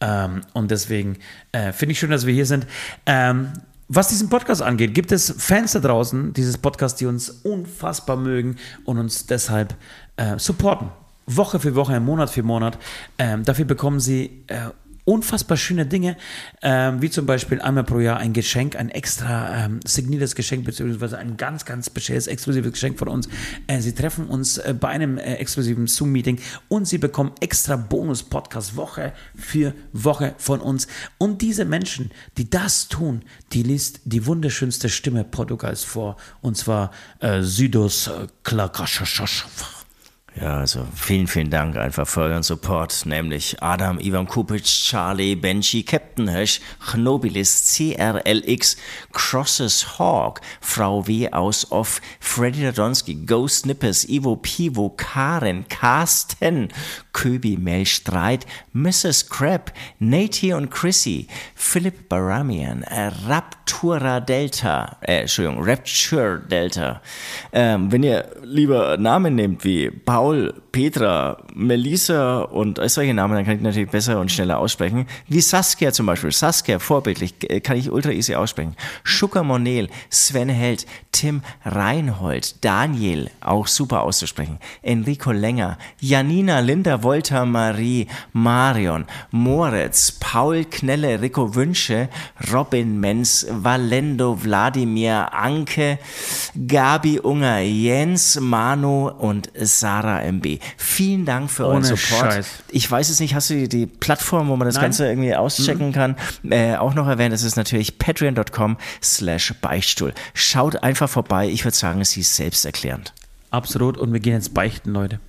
Ähm, und deswegen äh, finde ich schön, dass wir hier sind. Ähm, was diesen Podcast angeht, gibt es Fans da draußen dieses Podcasts, die uns unfassbar mögen und uns deshalb äh, supporten. Woche für Woche, Monat für Monat. Ähm, dafür bekommen sie äh, unfassbar schöne Dinge, ähm, wie zum Beispiel einmal pro Jahr ein Geschenk, ein extra ähm, signiertes Geschenk, beziehungsweise ein ganz, ganz spezielles, exklusives Geschenk von uns. Äh, sie treffen uns äh, bei einem äh, exklusiven Zoom-Meeting und sie bekommen extra Bonus-Podcast Woche für Woche von uns. Und diese Menschen, die das tun, die liest die wunderschönste Stimme Portugals vor, und zwar äh, Südos äh, Klakaschaschach. Ja, also vielen, vielen Dank einfach für euren Support, nämlich Adam, Ivan Kupic, Charlie, Benji, Captain Hirsch, Chnobilis, CRLX, Crosses Hawk, Frau W. aus Off, Freddy Radonski, Ghost Nippers, Ivo Pivo, Karen, Carsten, Köbi, Mel Streit, Mrs. Crab, Nate und Chrissy, Philipp Baramian, Raptura Delta, äh, Entschuldigung, Rapture Delta. Ähm, wenn ihr lieber Namen nehmt wie Paul, Maul. Petra, Melissa und solche Namen, dann kann ich natürlich besser und schneller aussprechen. Wie Saskia zum Beispiel. Saskia, vorbildlich, äh, kann ich ultra easy aussprechen. Schucker Monel, Sven Held, Tim Reinhold, Daniel, auch super auszusprechen. Enrico Länger, Janina, Linda Volta, Marie, Marion, Moritz, Paul Knelle, Rico Wünsche, Robin Menz, Valendo, Wladimir, Anke, Gabi Unger, Jens, Manu und Sarah MB. Vielen Dank für euren Support. Scheiß. Ich weiß es nicht, hast du die, die Plattform, wo man das Nein. Mhm. Ganze irgendwie auschecken kann, äh, auch noch erwähnt? Das ist natürlich patreon.com slash Beichtstuhl. Schaut einfach vorbei. Ich würde sagen, sie ist selbsterklärend. Absolut. Und wir gehen jetzt beichten, Leute.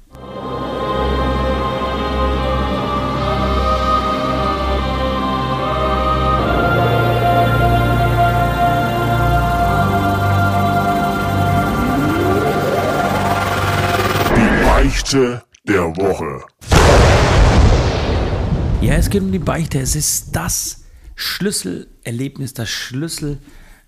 Beichte der Woche. Ja, es geht um die Beichte. Es ist das Schlüsselerlebnis, das Schlüssel,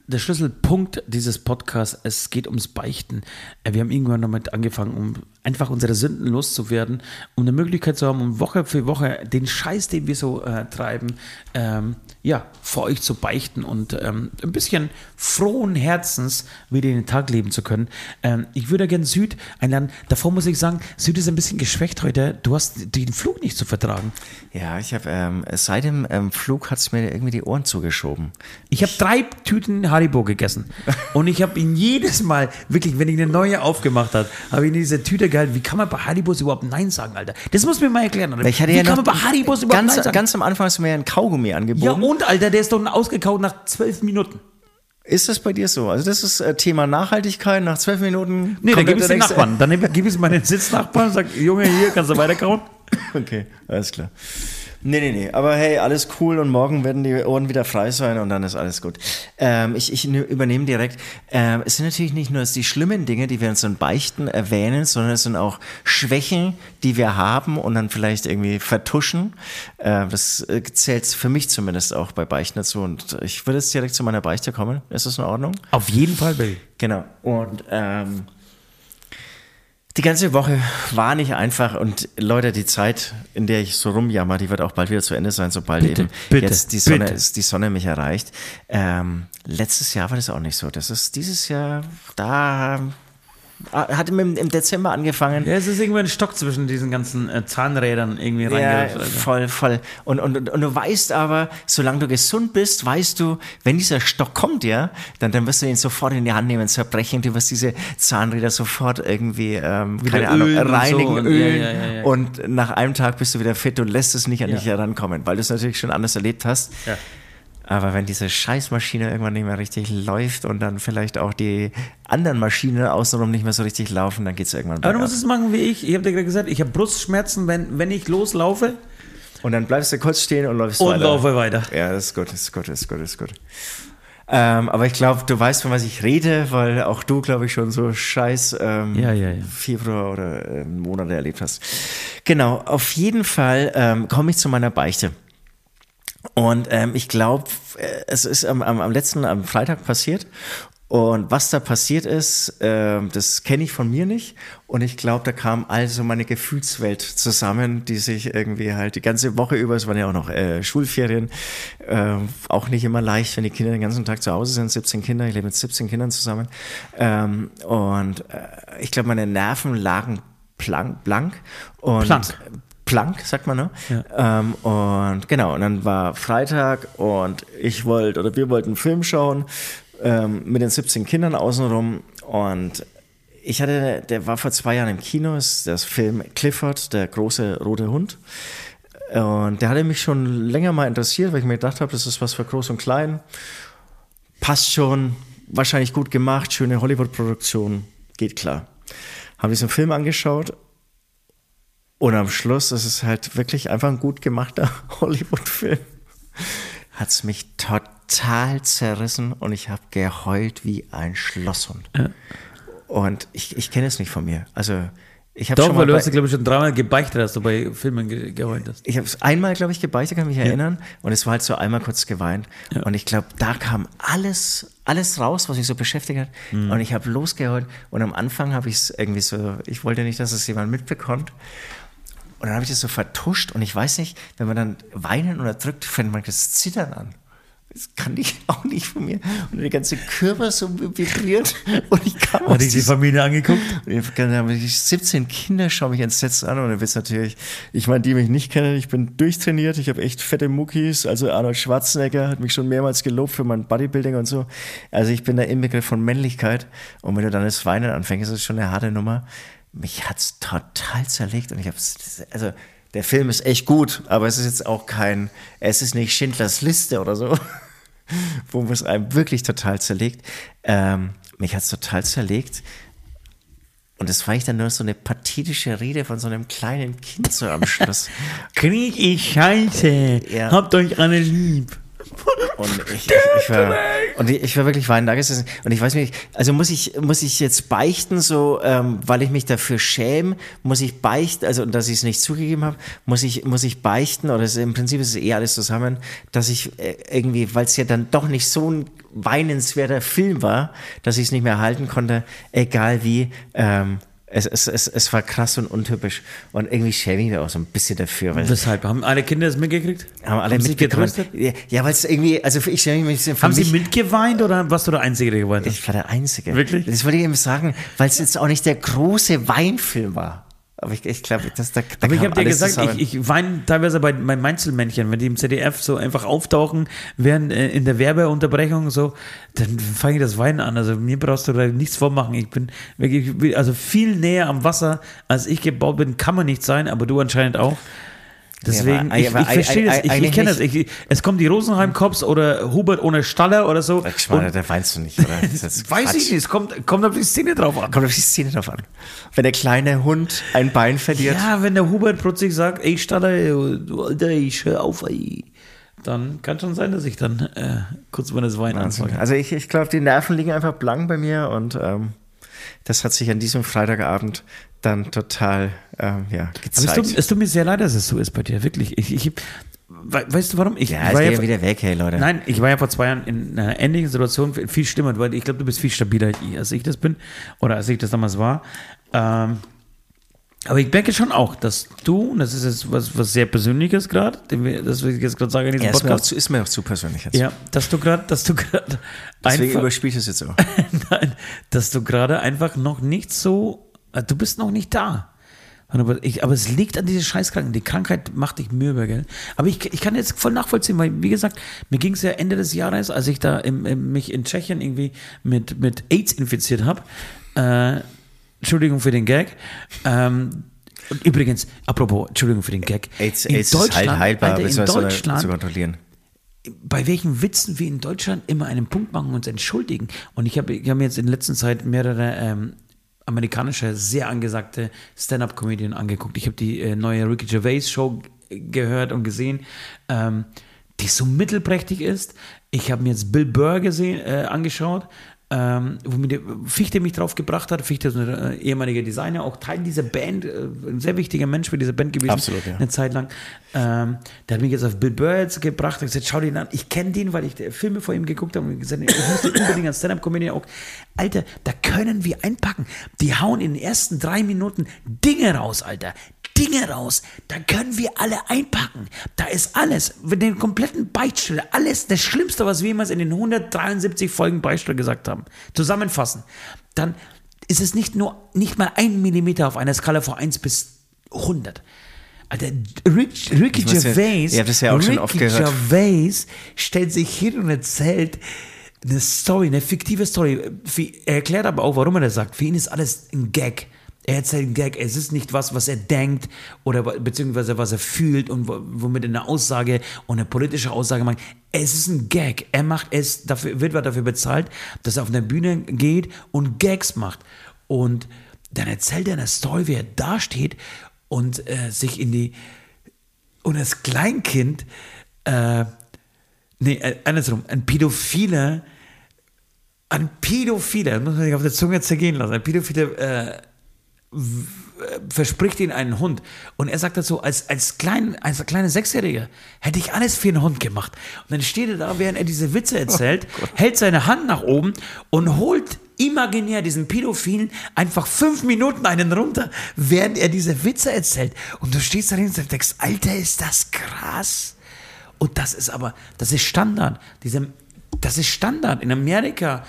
der Schlüsselpunkt dieses Podcasts. Es geht ums Beichten. Äh, Wir haben irgendwann damit angefangen, um einfach unsere Sünden loszuwerden, um eine Möglichkeit zu haben, um Woche für Woche den Scheiß, den wir so äh, treiben, ähm, ja, vor euch zu beichten und ähm, ein bisschen frohen Herzens wieder in den Tag leben zu können. Ähm, ich würde gerne Süd einladen. Davor muss ich sagen, Süd ist ein bisschen geschwächt heute. Du hast den Flug nicht zu vertragen. Ja, ich habe ähm, seit dem ähm, Flug hat es mir irgendwie die Ohren zugeschoben. Ich habe drei Tüten Haribo gegessen und ich habe ihn jedes Mal, wirklich, wenn ich eine neue aufgemacht habe, habe ich in diese Tüte gehalten. Wie kann man bei Haribos überhaupt Nein sagen, Alter? Das muss mir mal erklären. Alter. Ich hatte Wie ja kann man bei Haribos überhaupt ganz, Nein sagen? ganz am Anfang hast du mir ja ein Kaugummi angeboten. ja und, Alter, der ist doch ausgekaut nach zwölf Minuten. Ist das bei dir so? Also das ist äh, Thema Nachhaltigkeit. Nach zwölf Minuten. Nee, dann kommt gib es den Nachbarn. Dann gib es meinen Sitznachbarn und sag, Junge, hier, kannst du weiterkauen? Okay, alles klar. Nee, nee, nee. Aber hey, alles cool und morgen werden die Ohren wieder frei sein und dann ist alles gut. Ähm, ich, ich übernehme direkt. Ähm, es sind natürlich nicht nur die schlimmen Dinge, die wir uns in Beichten erwähnen, sondern es sind auch Schwächen, die wir haben und dann vielleicht irgendwie vertuschen. Ähm, das äh, zählt für mich zumindest auch bei Beichten dazu. Und ich würde jetzt direkt zu meiner Beichte kommen. Ist das in Ordnung? Auf jeden Fall, Bill. Genau. Und ähm, die ganze Woche war nicht einfach und Leute, die Zeit, in der ich so rumjammer, die wird auch bald wieder zu Ende sein, sobald Bitte, eben bitte, jetzt die Sonne, ist, die Sonne mich erreicht. Ähm, letztes Jahr war das auch nicht so. Das ist dieses Jahr, da hat im, im Dezember angefangen. Ja, es ist irgendwie ein Stock zwischen diesen ganzen äh, Zahnrädern irgendwie Ja. Alter. voll, voll. Und, und, und, du weißt aber, solange du gesund bist, weißt du, wenn dieser Stock kommt, ja, dann, dann wirst du ihn sofort in die Hand nehmen, zerbrechen, du wirst diese Zahnräder sofort irgendwie, ähm, keine Ahnung, ölen und so reinigen, und- ölen. ja, ja. Und nach einem Tag bist du wieder fit und lässt es nicht an dich herankommen, weil du es natürlich schon anders erlebt hast. Ja. Aber wenn diese Scheißmaschine irgendwann nicht mehr richtig läuft und dann vielleicht auch die anderen Maschinen außenrum nicht mehr so richtig laufen, dann geht es irgendwann Aber du musst es machen wie ich. Ich habe dir gerade gesagt, ich habe Brustschmerzen, wenn, wenn ich loslaufe Und dann bleibst du kurz stehen und läufst und weiter. laufe weiter. Ja, das ist gut, das ist gut, das ist gut, das ist gut. Ähm, aber ich glaube, du weißt, von was ich rede, weil auch du, glaube ich, schon so scheiß ähm, Ja, ja, ja. Februar oder ähm, Monate erlebt hast. Genau, auf jeden Fall ähm, komme ich zu meiner Beichte. Und ähm, ich glaube, es ist am, am, am letzten, am Freitag passiert. Und was da passiert ist, ähm, das kenne ich von mir nicht. Und ich glaube, da kam also meine Gefühlswelt zusammen, die sich irgendwie halt die ganze Woche über, es waren ja auch noch äh, Schulferien, ähm, auch nicht immer leicht, wenn die Kinder den ganzen Tag zu Hause sind, 17 Kinder, ich lebe mit 17 Kindern zusammen. Ähm, und äh, ich glaube, meine Nerven lagen blank, blank und Plank. Plank, sagt man, ne? Ja. Ähm, und genau, und dann war Freitag und ich wollte, oder wir wollten einen Film schauen ähm, mit den 17 Kindern außenrum und ich hatte, der war vor zwei Jahren im Kino, ist das Film Clifford, der große rote Hund. Und der hatte mich schon länger mal interessiert, weil ich mir gedacht habe, das ist was für Groß und Klein. Passt schon, wahrscheinlich gut gemacht, schöne Hollywood-Produktion, geht klar. Haben diesen Film angeschaut und am Schluss ist es halt wirklich einfach ein gut gemachter Hollywood-Film. Hat es mich total zerrissen und ich habe geheult wie ein Schlosshund. Ja. Und ich, ich kenne es nicht von mir. Also ich habe schon mal du hast, glaube ich, schon dreimal gebeichtet, dass du bei Filmen ge geheult hast. Ich habe es einmal, glaube ich, gebeichtet, kann mich ja. erinnern. Und es war halt so einmal kurz geweint. Ja. Und ich glaube, da kam alles, alles raus, was mich so beschäftigt hat. Mhm. Und ich habe losgeheult. Und am Anfang habe ich es irgendwie so, ich wollte nicht, dass es jemand mitbekommt. Und dann habe ich das so vertuscht. Und ich weiß nicht, wenn man dann weinen oder drückt, fängt man das Zittern an. Das kann ich auch nicht von mir. Und der ganze Körper so vibriert. Und ich kam Hat dich die Familie angeguckt? Und dann haben 17 Kinder, schauen mich entsetzt an. Und dann wisst natürlich, ich meine, die mich nicht kennen, ich bin durchtrainiert. Ich habe echt fette Muckis. Also Arnold Schwarzenegger hat mich schon mehrmals gelobt für mein Bodybuilding und so. Also ich bin der Inbegriff von Männlichkeit. Und wenn du dann das Weinen anfängst, ist das schon eine harte Nummer. Mich hat's total zerlegt. Und ich habe also der Film ist echt gut, aber es ist jetzt auch kein, es ist nicht Schindlers Liste oder so, wo es einem wirklich total zerlegt. Ähm, mich hat es total zerlegt. Und das war ich dann nur so eine pathetische Rede von so einem kleinen Kind so am Schluss. Krieg ich Scheiße. Ja. Habt euch alle lieb. Und ich, ich, ich, war, und ich war wirklich weinend da gesessen. Und ich weiß nicht, also muss ich, muss ich jetzt beichten, so, ähm, weil ich mich dafür schäme, muss ich beichten, also, dass ich es nicht zugegeben habe, muss ich, muss ich beichten, oder es, im Prinzip ist es eh alles zusammen, dass ich äh, irgendwie, weil es ja dann doch nicht so ein weinenswerter Film war, dass ich es nicht mehr halten konnte, egal wie, ähm, es, es, es, es war krass und untypisch. Und irgendwie schäme ich mich auch so ein bisschen dafür. Weshalb? Haben alle Kinder das mitgekriegt? Haben alle haben mitgekriegt. Ja, ja weil es irgendwie, also ich schäme mich ein bisschen Haben sie mitgeweint oder warst du der Einzige, der geweint hat? Ich war der Einzige. Wirklich? Das wollte ich eben sagen, weil es jetzt auch nicht der große Weinfilm war. Aber ich, ich glaube, das da, da Aber ich habe dir gesagt, ich, ich weine teilweise bei meinen Mainzelmännchen, wenn die im ZDF so einfach auftauchen, während äh, in der Werbeunterbrechung so, dann fange ich das Weinen an. Also mir brauchst du da nichts vormachen. Ich bin wirklich, also viel näher am Wasser, als ich gebaut bin, kann man nicht sein, aber du anscheinend auch. Deswegen, ja, ich, ich, verstehe das, ich, ich kenne das. Ich, es kommen die Rosenheim-Cops oder Hubert ohne Staller oder so. Ich meine, da weinst du nicht, oder? weiß ich nicht, es kommt, kommt auf die Szene drauf an. Kommt auf die Szene drauf an. Wenn der kleine Hund ein Bein verliert. Ja, wenn der Hubert plötzlich sagt, ey Staller, du Alter, ich hör auf, ey. Dann kann schon sein, dass ich dann äh, kurz mal das Wein anfange. Also ich, ich glaube, die Nerven liegen einfach blank bei mir und ähm, das hat sich an diesem Freitagabend dann total ähm, ja, gezeigt. Aber es tut, es tut, mir sehr leid, dass es so ist bei dir, wirklich. Ich, ich, weißt du warum? Ich ja, war ja wieder weg, hey Leute. Nein, ich war ja vor zwei Jahren in einer ähnlichen Situation, viel schlimmer, weil ich glaube, du bist viel stabiler als ich das bin oder als ich das damals war. Ähm, aber ich merke schon auch, dass du, und das ist jetzt was, was sehr Persönliches gerade, das will ich jetzt gerade sagen in diesem ja, Podcast. Ist mir, auch zu, ist mir auch zu persönlich jetzt. Ja, dass du gerade, dass du gerade Deswegen überspielst du es jetzt auch. Nein, dass du gerade einfach noch nicht so du bist noch nicht da. Aber, ich, aber es liegt an dieser Scheißkrankheit. Die Krankheit macht dich mürbe, gell? Aber ich, ich kann jetzt voll nachvollziehen, weil, wie gesagt, mir ging es ja Ende des Jahres, als ich da im, im, mich in Tschechien irgendwie mit, mit AIDS infiziert habe. Äh, Entschuldigung für den Gag. Ähm, und übrigens, apropos, Entschuldigung für den Gag. AIDS, in AIDS Deutschland, ist heil, heilbar, Alter, in Deutschland, zu kontrollieren. Bei welchen Witzen wir in Deutschland immer einen Punkt machen und uns entschuldigen. Und ich habe ich hab mir jetzt in letzter Zeit mehrere ähm, amerikanische, sehr angesagte Stand-up-Comedian angeguckt. Ich habe die äh, neue Ricky Gervais Show gehört und gesehen, ähm, die so mittelprächtig ist. Ich habe mir jetzt Bill Burr gesehen, äh, angeschaut ähm, wo mir Fichte mich drauf gebracht hat. Fichte ist ein äh, ehemaliger Designer, auch Teil dieser Band, äh, ein sehr wichtiger Mensch für diese Band gewesen. Absolut, ja. Eine Zeit lang. Ähm, der hat mich jetzt auf Bill Burr jetzt gebracht und gesagt, schau den an. Ich kenne den, weil ich Filme vor ihm geguckt habe und gesagt, ich musste unbedingt als Stand-Up-Comedian auch. Alter, da können wir einpacken. Die hauen in den ersten drei Minuten Dinge raus, Alter. Dinge raus. Da können wir alle einpacken. Da ist alles. Mit den kompletten Beichtstelle. Alles. Das Schlimmste, was wir jemals in den 173 Folgen Beichtstelle gesagt haben. Zusammenfassen. Dann ist es nicht nur, nicht mal ein Millimeter auf einer Skala von 1 bis 100. Alter, Rick, Ricky ja- Gervais, ja oft Ricky. Gervais stellt sich hin und erzählt eine Story, eine fiktive Story. Er erklärt aber auch, warum er das sagt. Für ihn ist alles ein Gag. Er erzählt einen Gag. Es ist nicht was, was er denkt oder beziehungsweise was er fühlt und wo- womit er eine Aussage und eine politische Aussage macht. Es ist ein Gag. Er macht es, dafür, wird dafür bezahlt, dass er auf eine Bühne geht und Gags macht. Und dann erzählt er eine Story, wie er dasteht und äh, sich in die und das Kleinkind, äh, nee, äh, andersrum, ein Pädophiler, ein Pädophiler, das muss man sich auf der Zunge zergehen lassen, ein Pädophiler äh, verspricht ihm einen Hund. Und er sagt dazu, als, als, klein, als kleiner Sechsjähriger hätte ich alles für einen Hund gemacht. Und dann steht er da, während er diese Witze erzählt, hält seine Hand nach oben und holt imaginär diesen Pädophilen einfach fünf Minuten einen runter, während er diese Witze erzählt. Und du stehst da hin und denkst, Alter, ist das krass. Und das ist aber, das ist Standard. Diese, das ist Standard. In Amerika,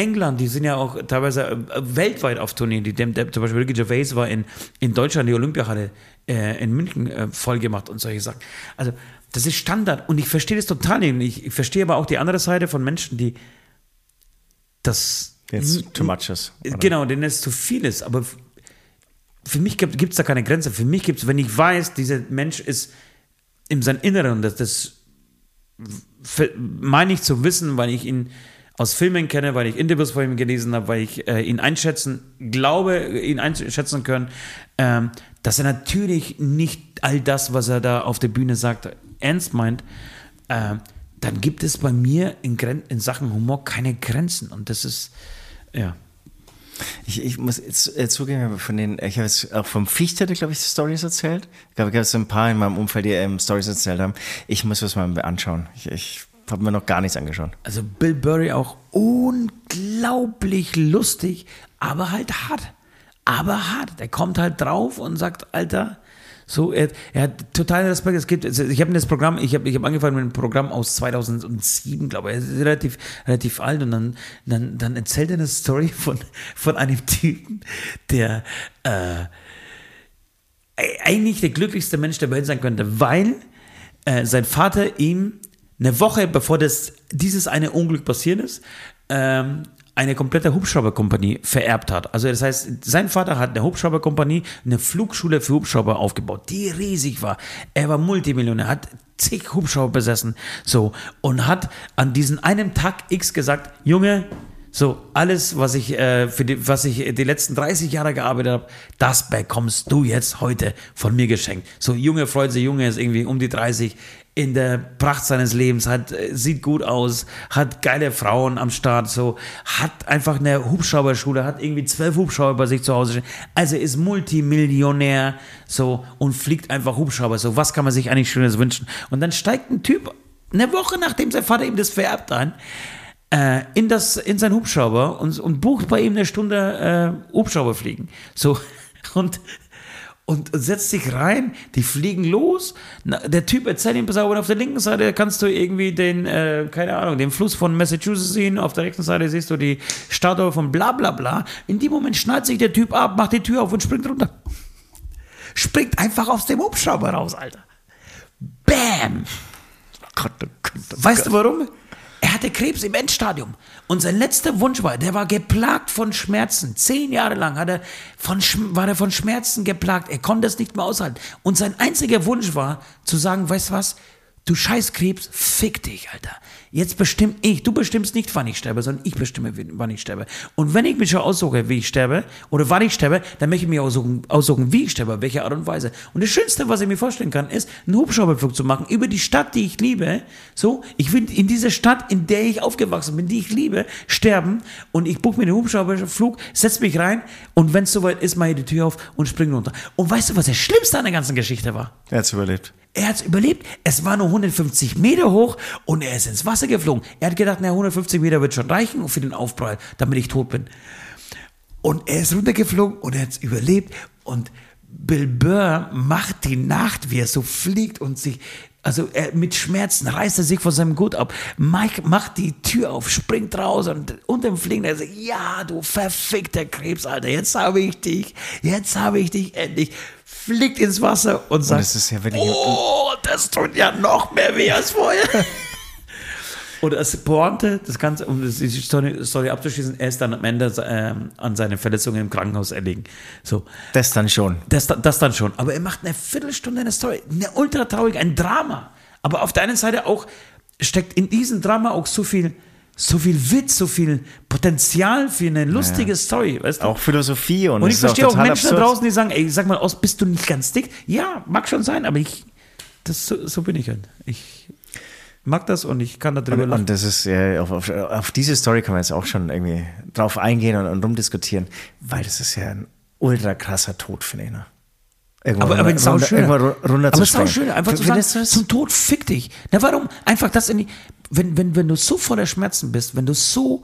England, die sind ja auch teilweise äh, weltweit auf Tourneen. Die, der, der, zum Beispiel Ricky Gervais war in, in Deutschland die Olympiahalle äh, in München äh, voll gemacht und solche Sachen. Also, das ist Standard. Und ich verstehe das total nicht. Ich, ich verstehe aber auch die andere Seite von Menschen, die das Jetzt too much is. oder? Genau, denen es zu viel ist. Aber für mich gibt es da keine Grenze. Für mich gibt es, wenn ich weiß, dieser Mensch ist in seinem Inneren, das, das meine ich zu wissen, weil ich ihn aus Filmen kenne, weil ich Interviews von ihm gelesen habe, weil ich äh, ihn einschätzen, glaube, ihn einschätzen können, ähm, dass er natürlich nicht all das, was er da auf der Bühne sagt, ernst meint. Äh, dann gibt es bei mir in, Gren in Sachen Humor keine Grenzen. Und das ist, ja. Ich, ich muss jetzt äh, zugeben, von den, ich habe jetzt auch vom Fichte, glaube ich, Stories erzählt. Ich glaube, ich habe so ein paar in meinem Umfeld, die ähm, Stories erzählt haben. Ich muss das mal anschauen. Ich, ich habe mir noch gar nichts angeschaut. Also Bill Burry auch unglaublich lustig, aber halt hart. Aber hart. Der kommt halt drauf und sagt, Alter, so, er, er hat totalen Respekt. Es gibt, also ich habe das Programm, ich habe ich hab angefangen mit einem Programm aus 2007, glaube ich. Er ist relativ, relativ alt und dann, dann, dann erzählt er eine Story von, von einem Typen, der äh, eigentlich der glücklichste Mensch der Welt sein könnte, weil äh, sein Vater ihm eine Woche bevor das, dieses eine Unglück passiert ist, ähm, eine komplette Hubschrauberkompanie vererbt hat. Also das heißt, sein Vater hat eine Hubschrauberkompanie, eine Flugschule für Hubschrauber aufgebaut, die riesig war. Er war Multimillionär, hat zig Hubschrauber besessen, so und hat an diesem einen Tag X gesagt, Junge, so, alles, was ich, äh, für die, was ich die letzten 30 Jahre gearbeitet habe, das bekommst du jetzt heute von mir geschenkt. So, Junge freut sich, Junge ist irgendwie um die 30, in der Pracht seines Lebens, hat, äh, sieht gut aus, hat geile Frauen am Start, so, hat einfach eine Hubschrauberschule, hat irgendwie zwölf Hubschrauber bei sich zu Hause stehen. Also ist Multimillionär, so, und fliegt einfach Hubschrauber. So, was kann man sich eigentlich Schönes wünschen? Und dann steigt ein Typ, eine Woche nachdem sein Vater ihm das vererbt ein, äh, in, das, in seinen Hubschrauber und, und bucht bei ihm eine Stunde äh, Hubschrauber fliegen. So, und, und setzt sich rein, die fliegen los. Der Typ erzählt ihm, pass auf, der linken Seite kannst du irgendwie den, äh, keine Ahnung, den Fluss von Massachusetts sehen, auf der rechten Seite siehst du die Statue von bla bla bla. In dem Moment schnallt sich der Typ ab, macht die Tür auf und springt runter. Springt einfach aus dem Hubschrauber raus, Alter. Bam! Gott, oh Gott, oh Weißt du warum? Er hatte Krebs im Endstadium. Und sein letzter Wunsch war, der war geplagt von Schmerzen. Zehn Jahre lang hat er von, war er von Schmerzen geplagt. Er konnte es nicht mehr aushalten. Und sein einziger Wunsch war, zu sagen, weißt du was? Du scheiß Krebs, fick dich, Alter. Jetzt bestimm ich. Du bestimmst nicht, wann ich sterbe, sondern ich bestimme, wann ich sterbe. Und wenn ich mich schon aussuche, wie ich sterbe, oder wann ich sterbe, dann möchte ich mir aussuchen, aussuchen wie ich sterbe, welche Art und Weise. Und das Schönste, was ich mir vorstellen kann, ist, einen Hubschrauberflug zu machen über die Stadt, die ich liebe. So, ich will in dieser Stadt, in der ich aufgewachsen bin, die ich liebe, sterben. Und ich buche mir einen Hubschrauberflug, setze mich rein und wenn es soweit ist, mache ich die Tür auf und springe runter. Und weißt du, was das Schlimmste an der ganzen Geschichte war? Er hat's überlebt. Er hat es überlebt. Es war nur 150 Meter hoch und er ist ins Wasser geflogen. Er hat gedacht, na, 150 Meter wird schon reichen für den Aufprall, damit ich tot bin. Und er ist runtergeflogen und er hat es überlebt. Und Bill Burr macht die Nacht, wie er so fliegt und sich, also er, mit Schmerzen reißt er sich von seinem Gut ab. Mike macht die Tür auf, springt raus und unter dem Fliegen, er sagt, ja, du verfickter Krebs, Alter, jetzt habe ich dich, jetzt habe ich dich endlich. Fliegt ins Wasser und sagt, das ist ja wirklich- oh, das tut ja noch mehr weh als vorher. Und als Pointe, das Ganze, um die Story, Story abzuschließen, er ist dann am Ende ähm, an seine Verletzungen im Krankenhaus erlegen. So, Das dann schon. das, das dann schon. Aber er macht eine Viertelstunde eine Story, eine ultra traurig, ein Drama. Aber auf der einen Seite auch steckt in diesem Drama auch so viel, so viel Witz, so viel Potenzial für eine lustige Story. Weißt du? Auch Philosophie und, Und ich verstehe auch total Menschen da absurd. draußen, die sagen, ey, sag mal aus, bist du nicht ganz dick? Ja, mag schon sein, aber ich, das, so, so bin ich halt. Ich mag das und ich kann darüber Und, lachen. und das ist, ja, auf, auf, auf diese Story kann man jetzt auch schon irgendwie drauf eingehen und, und rumdiskutieren, weil das ist ja ein ultra krasser Tod, finde ich. Ne? Irgendwo Aber, aber runter- schön. aber springen. schön, einfach zu sagen, zum Tod fick dich. Na, warum? Einfach das in die, wenn, wenn, wenn du so voller Schmerzen bist, wenn du so,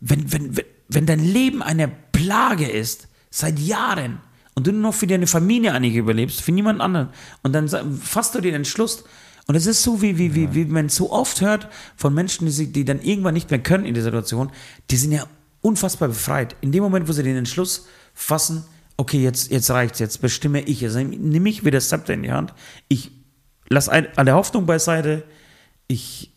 wenn, wenn, wenn, wenn dein Leben eine Plage ist, seit Jahren, und du nur noch für deine Familie eigentlich überlebst, für niemand anderen, und dann fasst du den Entschluss, und es ist so, wie, wie, wie, wie man so oft hört von Menschen, die, sich, die dann irgendwann nicht mehr können in der Situation, die sind ja unfassbar befreit. In dem Moment, wo sie den Entschluss fassen, okay, jetzt, jetzt reicht's, jetzt bestimme ich, also nehme ich wieder das Zepter in die Hand, ich lasse alle Hoffnung beiseite, ich,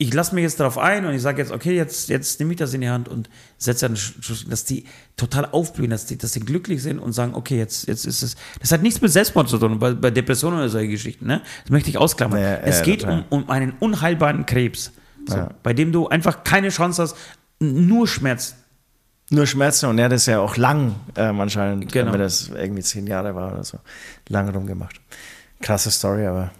ich lasse mich jetzt darauf ein und ich sage jetzt, okay, jetzt, jetzt nehme ich das in die Hand und setze einen Schluss, dass die total aufblühen, dass die, dass die glücklich sind und sagen, okay, jetzt, jetzt ist es. Das hat nichts mit Selbstmord zu tun, bei, bei Depressionen oder solche Geschichten, ne? Das möchte ich ausklammern. Ja, es ja, geht um, um einen unheilbaren Krebs, so, bei dem du einfach keine Chance hast, nur Schmerz. Nur Schmerzen und er hat es ja auch lang ähm, anscheinend, Genau. wenn das irgendwie zehn Jahre war oder so, lange rumgemacht. Krasse Story, aber.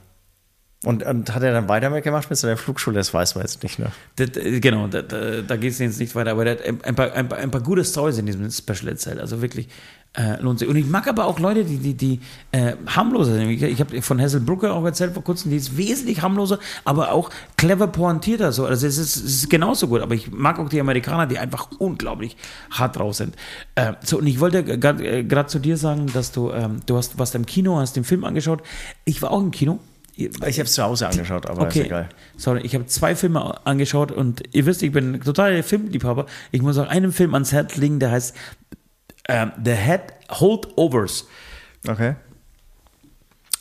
Und, und hat er dann weiter mitgemacht mit seiner Flugschule? Das weiß man jetzt nicht, ne? Das, äh, genau, da, da, da geht es jetzt nicht weiter, aber der hat ein, ein, paar, ein, paar, ein paar gute Stories in diesem Special erzählt. Also wirklich äh, lohnt sich. Und ich mag aber auch Leute, die, die, die äh, harmloser sind. Ich, habe von Hazel Brooker auch erzählt vor kurzem, die ist wesentlich harmloser, aber auch clever pointierter. So. Also es ist, es ist genauso gut. Aber ich mag auch die Amerikaner, die einfach unglaublich hart drauf sind. Äh, so, und ich wollte gerade zu dir sagen, dass du, ähm, du hast, warst im Kino, hast den Film angeschaut. Ich war auch im Kino. Ich habe es zu Hause angeschaut, aber ist Okay, egal. sorry, ich habe zwei Filme angeschaut und ihr wisst, ich bin total Filmliebhaber. Ich muss auch einen Film ans Herz legen, der heißt ähm, The Head Holdovers. Okay.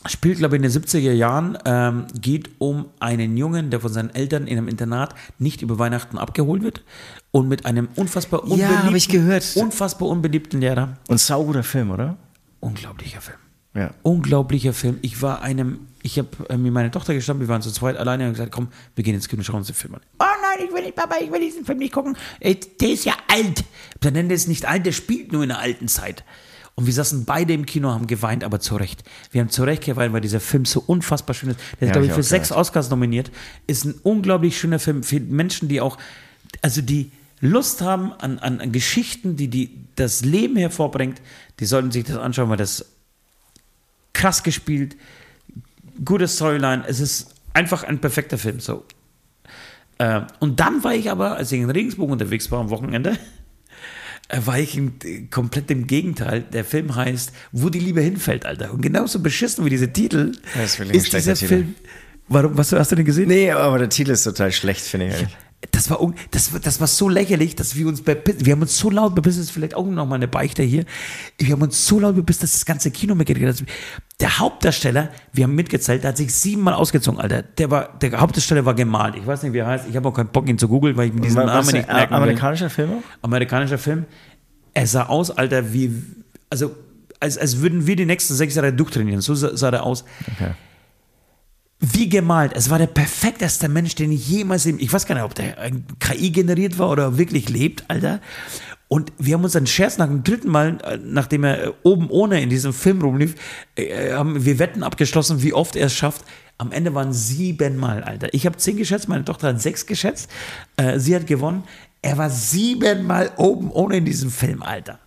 Spielt, glaube ich, in den 70er Jahren, ähm, geht um einen Jungen, der von seinen Eltern in einem Internat nicht über Weihnachten abgeholt wird und mit einem unfassbar Ja, unbeliebten, hab ich gehört. unfassbar unbeliebten Lehrer. Und sauguter Film, oder? Unglaublicher Film. Ja. Unglaublicher Film. Ich war einem, ich habe äh, mir meine Tochter gestanden, wir waren zu zweit alleine und gesagt, komm, wir gehen ins Kino, schauen uns den Film an. Oh nein, ich will nicht, Papa, ich will diesen Film nicht gucken. Ey, der ist ja alt. Dann nennt er es nicht alt, der spielt nur in der alten Zeit. Und wir saßen beide im Kino, haben geweint, aber zu Recht. Wir haben zu Recht geweint, weil dieser Film so unfassbar schön ist. Der ist, Ja, glaube ich, für sechs gehört. Oscars nominiert. Ist ein unglaublich schöner Film für Menschen, die auch, also die Lust haben an, an, an Geschichten, die, die das Leben hervorbringt. Die sollten sich das anschauen, weil das krass gespielt, gute Storyline. Es ist einfach ein perfekter Film. So. Äh, und dann war ich aber, als ich in Regensburg unterwegs war am Wochenende, äh, war ich in, komplett im Gegenteil. Der Film heißt Wo die Liebe hinfällt, Alter. Und genauso beschissen wie diese Titel ist dieser Titel. Film. Warum, was hast du denn gesehen? Nee, aber der Titel ist total schlecht, finde ich. eigentlich. Das war, das, das war so lächerlich, dass wir uns bepisst, wir haben uns so laut das ist vielleicht auch noch mal eine Beichte hier, wir haben uns so laut bepisst, dass das ganze Kino mitgekriegt hat. Der Hauptdarsteller, wir haben mitgezählt, der hat sich siebenmal ausgezogen, Alter. Der, war, der Hauptdarsteller war gemalt. Ich weiß nicht, wie er heißt. Ich habe auch keinen Bock, ihn zu googeln, weil ich mir diesen Namen nicht merken will amerikanischer Film? amerikanischer Film. Er sah aus, Alter, wie, also, als, als würden wir die nächsten sechs Jahre durchtrainieren. So sah, sah er aus. Okay. Wie gemalt. Es war der perfekteste Mensch, den ich jemals, im, ich weiß gar nicht, ob der KI generiert war oder wirklich lebt, Alter. Und wir haben uns einen Scherz nach dem dritten Mal, äh, nachdem er äh, oben ohne in diesem Film rumlief, äh, haben wir Wetten abgeschlossen, wie oft er es schafft. Am Ende waren siebenmal, Alter. Ich habe zehn geschätzt, meine Tochter hat sechs geschätzt. Sie hat gewonnen. Er war siebenmal oben ohne in diesem Film, Alter.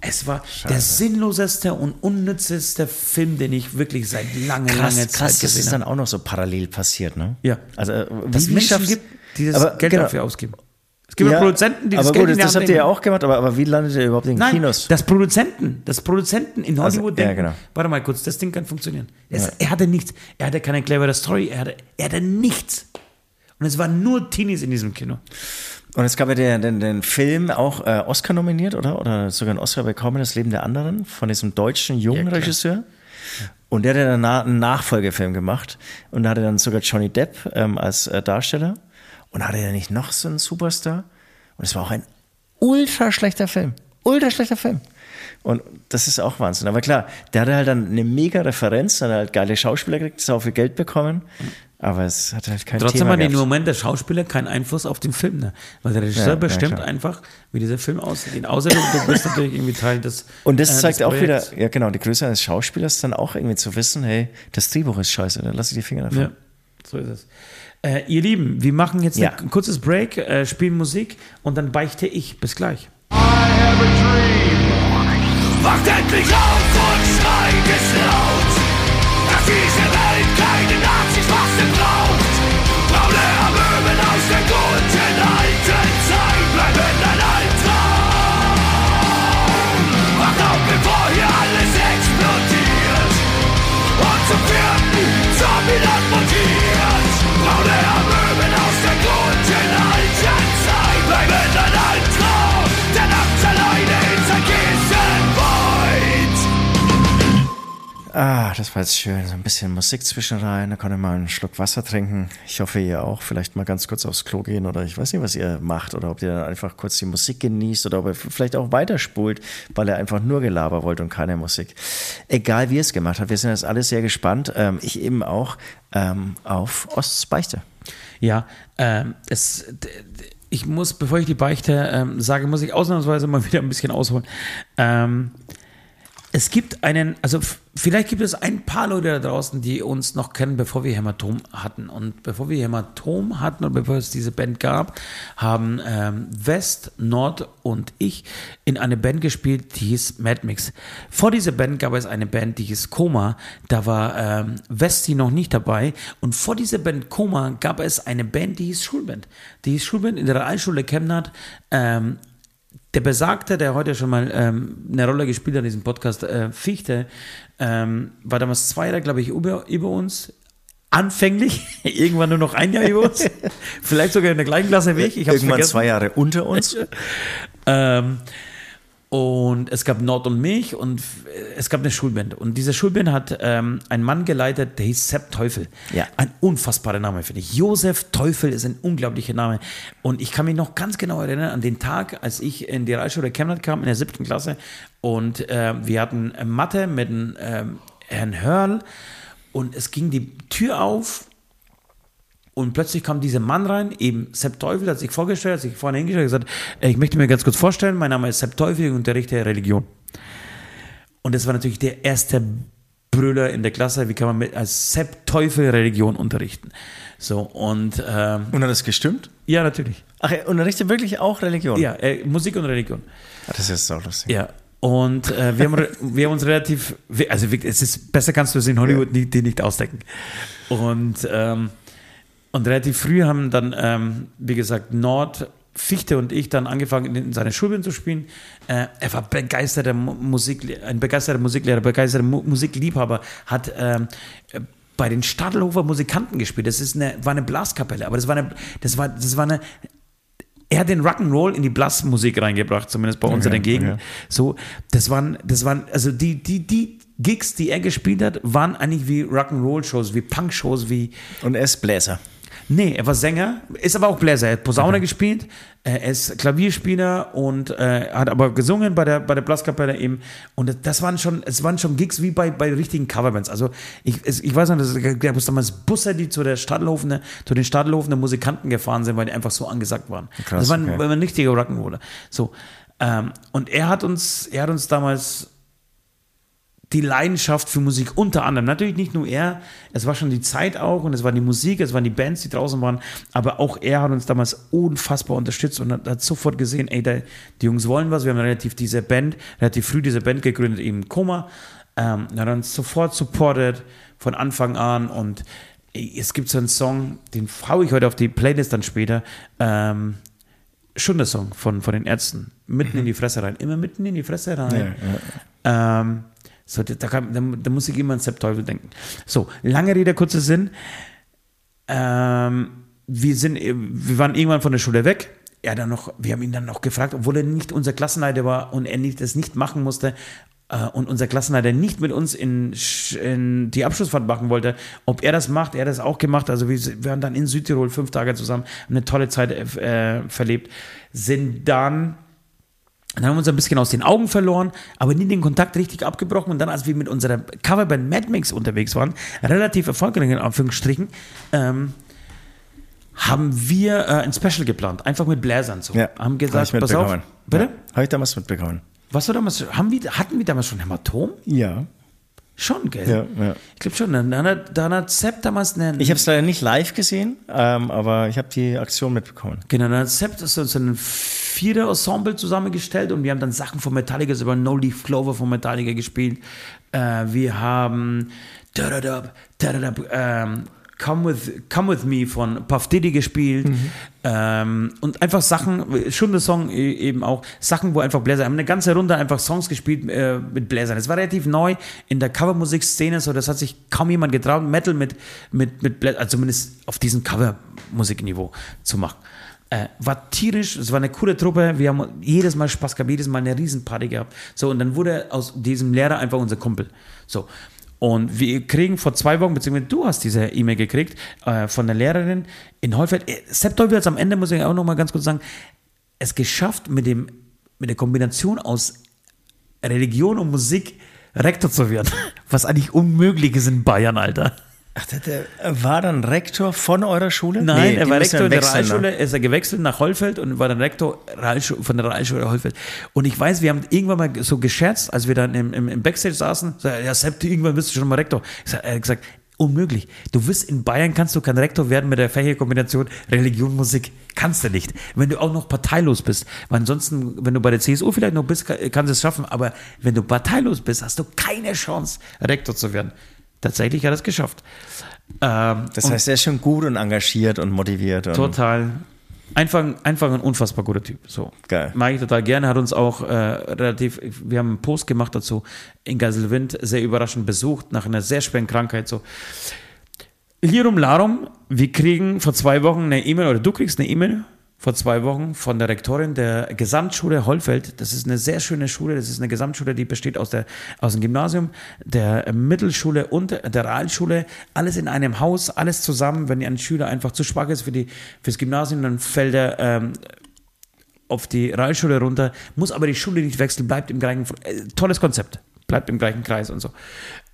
Es war der sinnloseste und unnützeste Film, den ich wirklich seit langer, langer Zeit krass gesehen es habe. dann auch noch so parallel passiert, ne? Ja. Also, äh, Dass es Menschen gibt, die das aber, Geld genau. dafür ausgeben. Es gibt ja, Produzenten, die das aber Geld gut, in die das habt ihr ja auch gemacht, aber, aber wie landet ihr überhaupt in den Nein, Kinos? das Produzenten, das Produzenten in Also, Hollywood ja, denken, genau. warte mal kurz, das Ding kann funktionieren. Es, Er hatte nichts. Er hatte keine clevere Story, er hatte, er hatte nichts. Und es waren nur Teenies in diesem Kino. Und es gab ja den, den, den Film auch äh, Oscar nominiert, oder? Oder sogar einen Oscar bekommen, Das Leben der anderen, von diesem deutschen jungen Ja. Regisseur. Und der hat ja danach einen Nachfolgefilm gemacht. Und da hatte dann sogar Johnny Depp ähm, als äh, Darsteller. Und hatte er nicht noch so einen Superstar? Und es war auch ein ultra schlechter Film. Ultra schlechter Film. Und das ist auch Wahnsinn. Aber klar, der hatte halt dann eine mega Referenz, hat halt geile Schauspieler gekriegt, hat auch viel Geld bekommen. Aber es hat halt kein Trotzdem Thema hat in dem. Moment der Schauspieler keinen Einfluss auf den Film, ne? Weil der Regisseur Ja, ja, bestimmt klar. einfach, wie dieser Film aussieht. Außer du, du bist natürlich irgendwie Teil des. Und das äh, zeigt auch wieder, Projekts. ja genau, die Größe eines Schauspielers dann auch irgendwie zu wissen, hey, das Drehbuch ist scheiße, dann lass ich die Finger davon. Ja, so ist es. Äh, ihr Lieben, wir machen jetzt Ja. ein kurzes Break, äh, spielen Musik und dann beichte ich. Bis gleich. Wacht endlich auf und schreit es laut, dass diese Welt keine Nazis Ah, das war jetzt schön. So ein bisschen Musik zwischen rein, da konnte man einen Schluck Wasser trinken. Ich hoffe, ihr auch. Vielleicht mal ganz kurz aufs Klo gehen oder ich weiß nicht, was ihr macht oder ob ihr dann einfach kurz die Musik genießt oder ob ihr vielleicht auch weiterspult, weil ihr einfach nur Gelaber wollt und keine Musik. Egal, wie ihr es gemacht habt, wir sind jetzt alle sehr gespannt. Ähm, ich eben auch ähm, auf Osts Beichte. Ja, ähm, es, ich muss, bevor ich die Beichte ähm, sage, muss ich ausnahmsweise mal wieder ein bisschen ausholen. Ähm, es gibt einen, also vielleicht gibt es ein paar Leute da draußen, die uns noch kennen, bevor wir Hämatom hatten. Und bevor wir Hämatom hatten und bevor es diese Band gab, haben ähm, West, Nord und ich in eine Band gespielt, die hieß Mad Mix. Vor dieser Band gab es eine Band, die hieß Koma. Da war ähm, Westi noch nicht dabei. Und vor dieser Band Koma gab es eine Band, die hieß Schulband. Die hieß Schulband in der Realschule Chemnat. Ähm, der Besagte, der heute schon mal ähm, eine Rolle gespielt hat in diesem Podcast, äh, Fichte, ähm, war damals zwei Jahre, glaube ich, über, über uns. Anfänglich, irgendwann nur noch ein Jahr über uns. Vielleicht sogar in der gleichen Klasse wie ich. ich Irgendwann vergessen. zwei Jahre unter uns. Ähm, und es gab Nord und mich und es gab eine Schulband. Und diese Schulband hat ähm, einen Mann geleitet, der hieß Sepp Teufel. Ja. Ein unfassbarer Name, finde ich. Josef Teufel ist ein unglaublicher Name. Und ich kann mich noch ganz genau erinnern an den Tag, als ich in die Realschule Chemnat kam, in der siebten Klasse. Und äh, wir hatten äh, Mathe mit ähm, Herrn Hörl. Und es ging die Tür auf und plötzlich kam dieser Mann rein, eben Sepp Teufel, hat sich vorgestellt, hat sich vorne hingestellt und gesagt, ich möchte mir ganz kurz vorstellen, mein Name ist Sepp Teufel, ich unterrichte Religion. Und das war natürlich der erste Brüller in der Klasse, wie kann man mit als Sepp Teufel Religion unterrichten. So, und ähm, Und hat das gestimmt? ja, natürlich. Ach, er unterrichtet wirklich auch Religion? Ja, äh, Musik und Religion. Ah, Das ist so lustig. Ja. Und äh, wir, haben, wir haben uns relativ, also es ist besser kannst du es in Hollywood nicht, die nicht ausdenken. Und, ähm, und relativ früh haben dann, ähm, wie gesagt, Nord, Fichte und ich dann angefangen, in seine Schulband zu spielen. Äh, er war begeisterter Mu- Musik, ein begeisterter Musiklehrer, begeisterter Mu Musikliebhaber, hat ähm, äh, bei den Stadelhofer Musikanten gespielt. Das ist eine, war eine Blaskapelle, aber das war eine, das war, das war eine, er hat den Rock'n'Roll in die Blasmusik reingebracht, zumindest bei uns in der Gegend. okay. So, das waren, das waren, also die, die, die Gigs, die er gespielt hat, waren eigentlich wie Rock'n'Roll-Shows, wie Punk-Shows, wie, Und er ist Bläser. Nee, er war Sänger, ist aber auch Bläser. Er hat Posaune gespielt, äh, er ist Klavierspieler und äh, hat aber gesungen bei der, bei der Blaskapelle eben. Und das- waren schon, es waren schon Gigs wie bei, bei richtigen Coverbands. Also ich, ich weiß noch, dass es gab es damals Busse, die zu der Stadelhofene, zu den Stadelhofener Musikanten gefahren sind, weil die einfach so angesagt waren. Krass, das waren, okay. waren richtige Rock'n'Roller. So. Ähm, und er hat uns, er hat uns damals die Leidenschaft für Musik unter anderem. Natürlich nicht nur er, es war schon die Zeit auch und es war die Musik, es waren die Bands, die draußen waren, aber auch er hat uns damals unfassbar unterstützt und hat, hat sofort gesehen, ey, da, die Jungs wollen was. Wir haben relativ diese Band, relativ früh diese Band gegründet, eben Koma. Ähm, er hat uns sofort supportet von Anfang an und ey, es gibt so einen Song, den haue ich heute auf die Playlist dann später. Ähm, Schunder-Song von, von den Ärzten. Mitten in die Fresse rein. Immer mitten in die Fresse rein. Ähm, so, da, kann, da, da muss ich immer an Sepp Teufel denken. So, lange Rede, kurzer Sinn. Ähm, wir, sind, wir waren irgendwann von der Schule weg. er dann noch, wir haben ihn dann noch gefragt, obwohl er nicht unser Klassenleiter war und er nicht, das nicht machen musste, äh, und unser Klassenleiter nicht mit uns in, in, die Abschlussfahrt machen wollte, ob er das macht, er hat das auch gemacht. Also wir, wir waren dann in Südtirol fünf Tage zusammen, eine tolle Zeit äh, verlebt, sind dann dann haben wir uns ein bisschen aus den Augen verloren, aber nie den Kontakt richtig abgebrochen. Und dann, als wir mit unserer Coverband Mad Mix unterwegs waren, relativ erfolgreich in Anführungsstrichen, ähm, haben wir äh, ein Special geplant, einfach mit Bläsern so. Ja, haben gesagt, hab pass auf, bitte? Ja, Habe ich damals mitbekommen. Was war damals? Haben wir, hatten wir damals schon Hämatom? Ja. Schon, gell? Ja, ja. Ich glaube schon. Dann hat, dann hat Sepp damals einen. Ich habe es leider nicht live gesehen, ähm, aber ich habe die Aktion mitbekommen. Genau, dann hat Sepp so, so ein Vierer-Ensemble zusammengestellt und wir haben dann Sachen von Metallica, über No Leaf Clover von Metallica gespielt. Äh, wir haben da-da-da, da-da-da, ähm, Come with, Come with Me von Puff Diddy gespielt ähm, und einfach Sachen, schon der Song e- eben auch, Sachen, wo einfach Bläser, haben eine ganze Runde einfach Songs gespielt äh, mit Bläsern. Das war relativ neu in der Covermusikszene, so das hat sich kaum jemand getraut, Metal mit, mit, mit Bläsern, also zumindest auf diesem Covermusikniveau zu machen. Äh, war tierisch, es war eine coole Truppe, wir haben jedes Mal Spaß gehabt, jedes Mal eine Riesenparty gehabt. So, und dann wurde aus diesem Lehrer einfach unser Kumpel. So. Und wir kriegen vor zwei Wochen, beziehungsweise du hast diese E-Mail gekriegt äh, von der Lehrerin in Holfeld. Äh, Sepp Teufel hat am Ende, muss ich auch noch mal ganz kurz sagen, es geschafft, mit, dem, mit der Kombination aus Religion und Musik Rektor zu werden. Was eigentlich unmöglich ist in Bayern, Alter. Ach, der, war dann Rektor von eurer Schule? Nein, Nee, er war Rektor der ne? Realschule, er ist er gewechselt nach Hollfeld und war dann Rektor von der Realschule Hollfeld. Und ich weiß, wir haben irgendwann mal so gescherzt, als wir dann im, im, im Backstage saßen, so, ja, Sepp, irgendwann bist du schon mal Rektor. Ich sag, er hat gesagt, unmöglich. Du wirst in Bayern kannst du kein Rektor werden mit der Fächerkombination Religion, Musik. Kannst du nicht. Wenn du auch noch parteilos bist. Weil ansonsten, wenn du bei der CSU vielleicht noch bist, kann- kannst du es schaffen. Aber wenn du parteilos bist, hast du keine Chance, Rektor zu werden. Tatsächlich hat er es geschafft. Ähm, Das heißt, er ist schon gut und engagiert und motiviert. Und Total. Einfach, einfach ein unfassbar guter Typ. So. Geil. Mag ich total gerne. Hat uns auch äh, relativ, wir haben einen Post gemacht dazu in Geiselwind, sehr überraschend besucht, nach einer sehr schweren Krankheit. So. Hierum Larum, wir kriegen vor zwei Wochen eine E-Mail, oder du kriegst eine E-Mail vor zwei Wochen von der Rektorin der Gesamtschule Hollfeld. Das ist eine sehr schöne Schule. Das ist eine Gesamtschule, die besteht aus, der, aus dem Gymnasium, der Mittelschule und der Realschule. Alles in einem Haus, alles zusammen. Wenn ein Schüler einfach zu schwach ist für die, fürs Gymnasium, dann fällt er ähm, auf die Realschule runter, muss aber die Schule nicht wechseln, bleibt im gleichen, äh, tolles Konzept, bleibt im gleichen Kreis und so.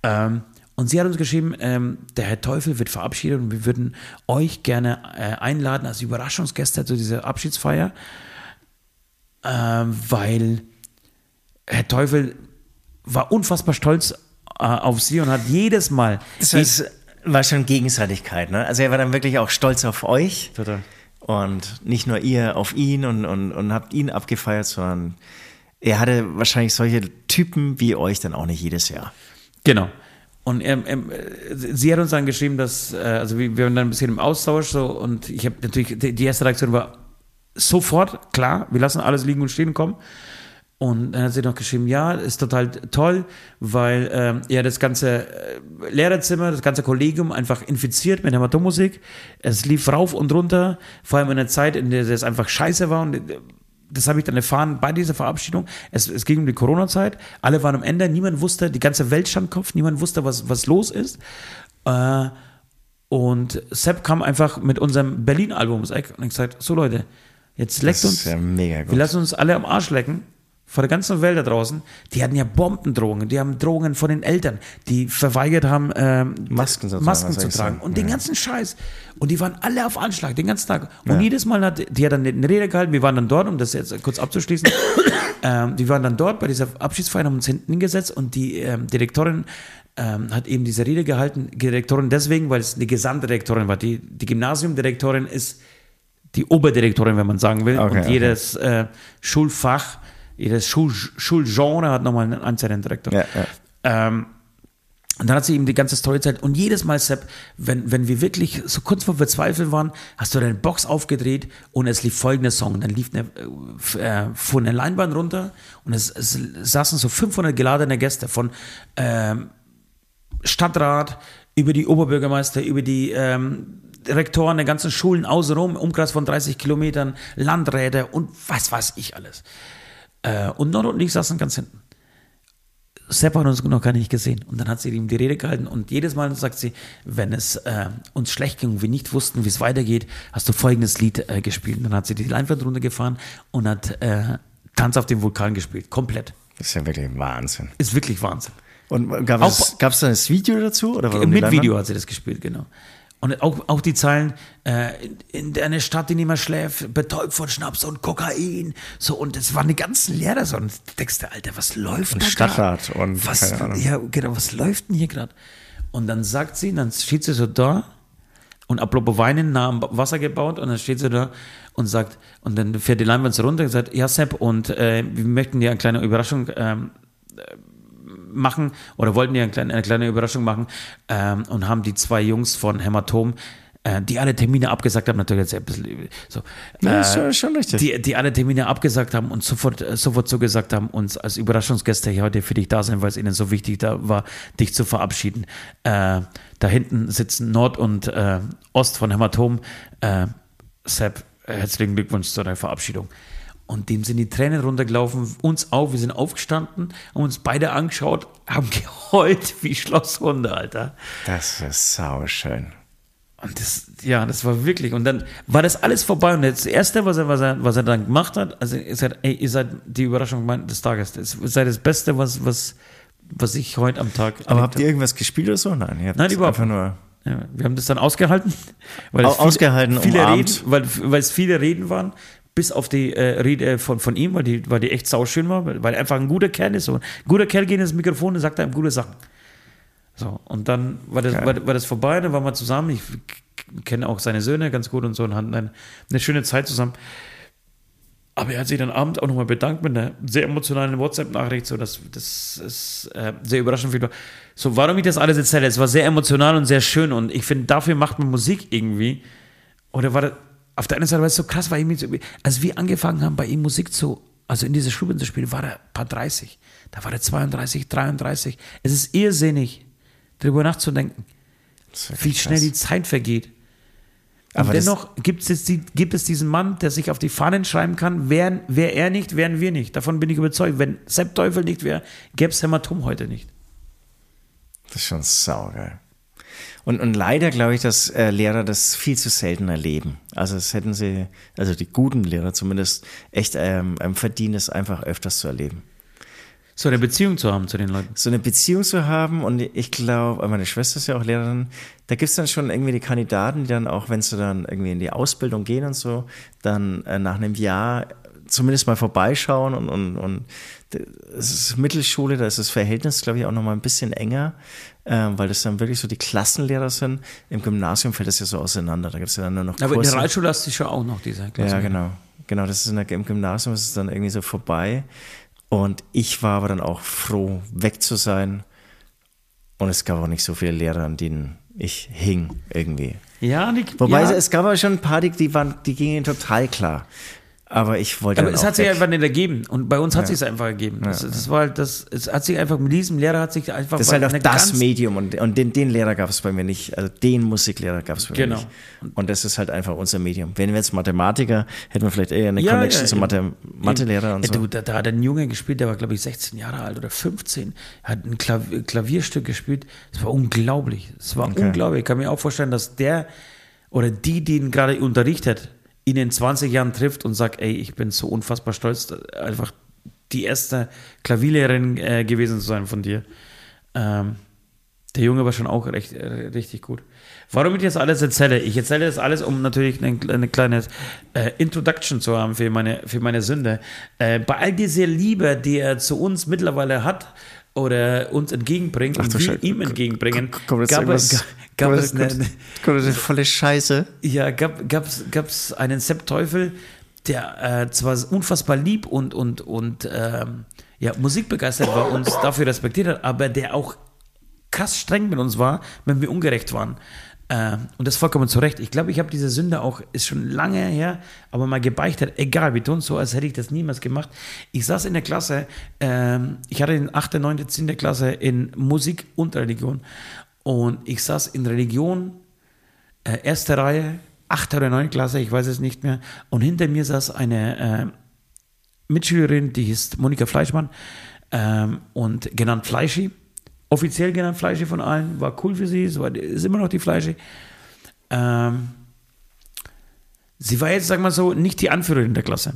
Ähm, und sie hat uns geschrieben, ähm, der Herr Teufel wird verabschiedet und wir würden euch gerne äh, einladen als Überraschungsgäste zu dieser Abschiedsfeier, ähm, weil Herr Teufel war unfassbar stolz äh, auf sie und hat jedes Mal. Das heißt, war schon Gegenseitigkeit, ne? Also er war dann wirklich auch stolz auf euch. Total. Und nicht nur ihr auf ihn und, und, und habt ihn abgefeiert, sondern er hatte wahrscheinlich solche Typen wie euch dann auch nicht jedes Jahr. Genau. Und er, er, sie hat uns dann geschrieben, dass, äh, also wir, wir waren dann ein bisschen im Austausch so und ich habe natürlich, die, erste Reaktion war sofort, klar, wir lassen alles liegen und stehen kommen. Und dann hat sie noch geschrieben, ja, ist total toll, weil ähm, ja das ganze äh, Lehrerzimmer, das ganze Kollegium einfach infiziert mit Hämatommusik. Es lief rauf und runter, vor allem in einer Zeit, in der es einfach scheiße war und äh, das habe ich dann erfahren bei dieser Verabschiedung. Es, es ging um die Corona-Zeit. Alle waren am Ende. Niemand wusste, die ganze Welt stand Kopf. Niemand wusste, was, was los ist. Äh, und Sepp kam einfach mit unserem Berlin-Album ums Eck und hat gesagt: So, Leute, jetzt leckt uns. ja mega gut. Wir lassen uns alle am Arsch lecken. Vor der ganzen Welt da draußen. Die hatten ja Bombendrohungen. Die haben Drohungen von den Eltern, die verweigert haben, ähm, Masken sozusagen, Masken zu tragen. sagen? Und den Ja. ganzen Scheiß. Und die waren alle auf Anschlag, den ganzen Tag. Und Ja. jedes Mal hat die hat dann eine Rede gehalten. Wir waren dann dort, um das jetzt kurz abzuschließen. ähm, die waren dann dort bei dieser Abschiedsfeier, haben uns hinten hingesetzt und die ähm, Direktorin ähm, hat eben diese Rede gehalten. Die Direktorin deswegen, weil es eine Gesamtdirektorin war. Die, die Gymnasiumdirektorin ist die Oberdirektorin, wenn man sagen will. Okay, und okay. jedes äh, Schulfach, jedes Schul Schulgenre hat nochmal einen einzelnen Direktor. Ja, ja. Ähm, und dann hat sie ihm die ganze Story erzählt. Und jedes Mal, Sepp, wenn, wenn wir wirklich so kurz vor Verzweiflung waren, hast du deine Box aufgedreht und es lief folgender Song. Dann lief eine, äh, fuhr eine Leinwand runter und es, es saßen so 500 geladene Gäste von ähm, Stadtrat über die Oberbürgermeister, über die ähm, Rektoren der ganzen Schulen außenrum, Umkreis von 30 Kilometern, Landräte und was weiß ich alles. Äh, und Nord und ich saßen ganz hinten. Sepp hat uns noch gar nicht gesehen. Und dann hat sie ihm die Rede gehalten und jedes Mal sagt sie, wenn es äh, uns schlecht ging und wir nicht wussten, wie es weitergeht, hast du folgendes Lied äh, gespielt. Und dann hat sie die Leinwand runtergefahren und hat äh, Tanz auf dem Vulkan gespielt. Komplett. Das ist ja wirklich Wahnsinn. Ist wirklich Wahnsinn. Und gab es, gab es da das Video dazu? Oder Mit Video hat sie das gespielt, genau. Und auch, auch die Zeilen, äh, in, in einer Stadt, die nicht mehr schläft, betäubt von Schnaps und Kokain. So, und es waren die ganzen Lehrer so. Und du denkst dir, Alter, was läuft und da Stadtrat grad? und was, Ja, genau, was läuft denn hier gerade? Und dann sagt sie, dann steht sie so da und apropos Weinen nah am Wasser gebaut und dann steht sie da und sagt, und dann fährt die Leinwand so runter und sagt, ja Sepp, und äh, wir möchten dir eine kleine Überraschung ähm, machen oder wollten ja eine kleine, eine kleine Überraschung machen ähm, und haben die zwei Jungs von Hämatom äh, die alle Termine abgesagt haben, natürlich jetzt ein bisschen so. Ja, äh, schon richtig. Die, die alle Termine abgesagt haben und sofort, äh, sofort zugesagt haben, uns als Überraschungsgäste hier heute für dich da sein, weil es ihnen so wichtig da war, dich zu verabschieden. Äh, da hinten sitzen Nord und äh, Ost von Hämatom. Äh, Sepp, herzlichen Glückwunsch zu deiner Verabschiedung. Und dem sind die Tränen runtergelaufen, uns auch, wir sind aufgestanden, haben uns beide angeschaut, haben geheult wie Schlosshunde, Alter. Das ist sauschön. Und das, ja, das war wirklich, und dann war das alles vorbei. Und das Erste, was er, was er, was er dann gemacht hat, also er sagt, ey, ihr seid die Überraschung des Tages. Ihr seid das Beste, was, was, was ich heute am Tag. Aber habt ihr irgendwas gespielt oder so? Nein, ihr habt Nein, überhaupt einfach nur. Ja, wir haben das dann ausgehalten. Weil ausgehalten, viele, viele Reden, weil, weil es viele Reden waren bis auf die äh, Rede von, von ihm, weil die, weil die echt sauschön war, weil, er einfach ein guter Kerl ist. Und ein guter Kerl geht ins Mikrofon und sagt einem gute Sachen. So, und dann war das, war, war, das vorbei, dann waren wir zusammen. Ich kenne auch seine Söhne ganz gut und so und hatten eine, eine schöne Zeit zusammen. Aber er hat sich dann abends auch nochmal bedankt mit einer sehr emotionalen WhatsApp-Nachricht, so dass das ist äh, sehr überraschend für So, warum ich das alles erzähle, es war sehr emotional und sehr schön und ich finde, dafür macht man Musik irgendwie. Oder war das, auf der einen Seite war es so krass, weil ich mich, als wir angefangen haben, bei ihm Musik zu, also in diese Stube zu spielen, war er ein paar 30. Da war er 32, 33. Es ist irrsinnig, darüber nachzudenken, wie schnell die Zeit vergeht. Aber dennoch gibt es, die, gibt es diesen Mann, der sich auf die Fahnen schreiben kann, wären, wäre er nicht, wären wir nicht. Davon bin ich überzeugt. Wenn Sepp Teufel nicht wäre, gäbe es Hämatom heute nicht. Das ist schon saugeil. Und, und leider glaube ich, dass äh, Lehrer das viel zu selten erleben. Also das hätten sie, also die guten Lehrer zumindest, echt ähm, verdienen es einfach öfters zu erleben. So eine Beziehung zu haben zu den Leuten. So eine Beziehung zu haben und ich glaube, meine Schwester ist ja auch Lehrerin, da gibt es dann schon irgendwie die Kandidaten, die dann auch, wenn sie dann irgendwie in die Ausbildung gehen und so, dann äh, nach einem Jahr zumindest mal vorbeischauen und, und, und es ist Mittelschule, da ist das Verhältnis, glaube ich, auch nochmal ein bisschen enger, äh, weil das dann wirklich so die Klassenlehrer sind. Im Gymnasium fällt das ja so auseinander, da gibt es ja dann nur noch Kurse. Aber in der Realschule hast du schon auch noch diese Klasse. Ja, genau. Genau, das ist in der, im Gymnasium ist es dann irgendwie so vorbei. Und ich war aber dann auch froh, weg zu sein. Und es gab auch nicht so viele Lehrer, an denen ich hing irgendwie. Ja, die, Wobei ja. es gab aber schon ein paar, die, die, waren, die gingen total klar. Aber ich wollte. Aber es hat sich einfach nicht ergeben. Und bei uns hat ja. sich es einfach ergeben. Das, ja. das, war halt das, es hat sich einfach mit diesem Lehrer hat sich einfach. Das ist halt auch das Medium und, und den, den Lehrer gab es bei mir nicht. Also den Musiklehrer gab es bei genau. mir nicht. Und das ist halt einfach unser Medium. Wenn wir jetzt Mathematiker, hätten wir vielleicht eher eine ja, Connection zum Mathe, Mathelehrer und so. Du, da, da, hat ein Junge gespielt, der war, glaube ich, 16 Jahre alt oder 15, hat ein Klavier, Klavierstück gespielt. Das war unglaublich. Das war okay. unglaublich. Ich kann mir auch vorstellen, dass der oder die, die ihn gerade unterrichtet, ihn in 20 Jahren trifft und sagt, ey, ich bin so unfassbar stolz, einfach die erste Klavierlehrerin äh, gewesen zu sein von dir. Ähm, der Junge war schon auch recht, äh, richtig gut. Warum ich das alles erzähle? Ich erzähle das alles, um natürlich eine, eine kleine äh, Introduction zu haben für meine, für meine Sünde. Äh, bei all dieser Liebe, die er zu uns mittlerweile hat, oder uns entgegenbringt Ach, und wir ihm entgegenbringen, kommt gab, es, gab es eine, kommt eine volle Scheiße. Ja, gab es gab, einen Sepp Teufel, der äh, zwar unfassbar lieb und, und, und ähm, ja, musikbegeistert war, uns dafür respektiert hat, aber der auch krass streng mit uns war, wenn wir ungerecht waren. Äh, und das vollkommen zu Recht. Ich glaube, ich habe diese Sünde auch, ist schon lange her, aber mal gebeichtet, egal, wir tun so, als hätte ich das niemals gemacht. Ich saß in der Klasse, äh, ich hatte in 8., 9., 10. Klasse in Musik und Religion und ich saß in Religion äh, erste Reihe, achte oder neunte Klasse, ich weiß es nicht mehr. Und hinter mir saß eine äh, Mitschülerin, die hieß Monika Fleischmann ähm, und genannt Fleischi. Offiziell genannt Fleischi von allen, war cool für sie, es war, ist immer noch die Fleischi. Ähm, sie war jetzt, sag mal so, nicht die Anführerin der Klasse,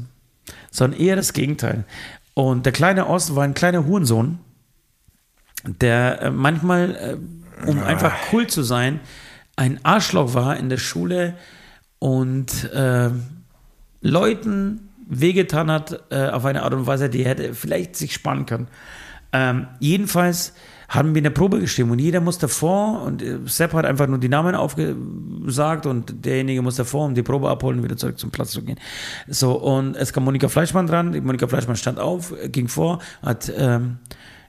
sondern eher das Gegenteil. Und der kleine Ost war ein kleiner Hurensohn, der äh, manchmal, äh, um einfach cool zu sein, ein Arschloch war in der Schule und äh, Leuten wehgetan hat äh, auf eine Art und Weise, die hätte vielleicht sich sparen können. Ähm, jedenfalls haben wir eine Probe geschrieben und jeder musste vor und äh, Sepp hat einfach nur die Namen aufgesagt und derjenige musste vor, um die Probe abholen und wieder zurück zum Platz zu gehen. So, und es kam Monika Fleischmann dran, Monika Fleischmann stand auf, ging vor, hat ähm,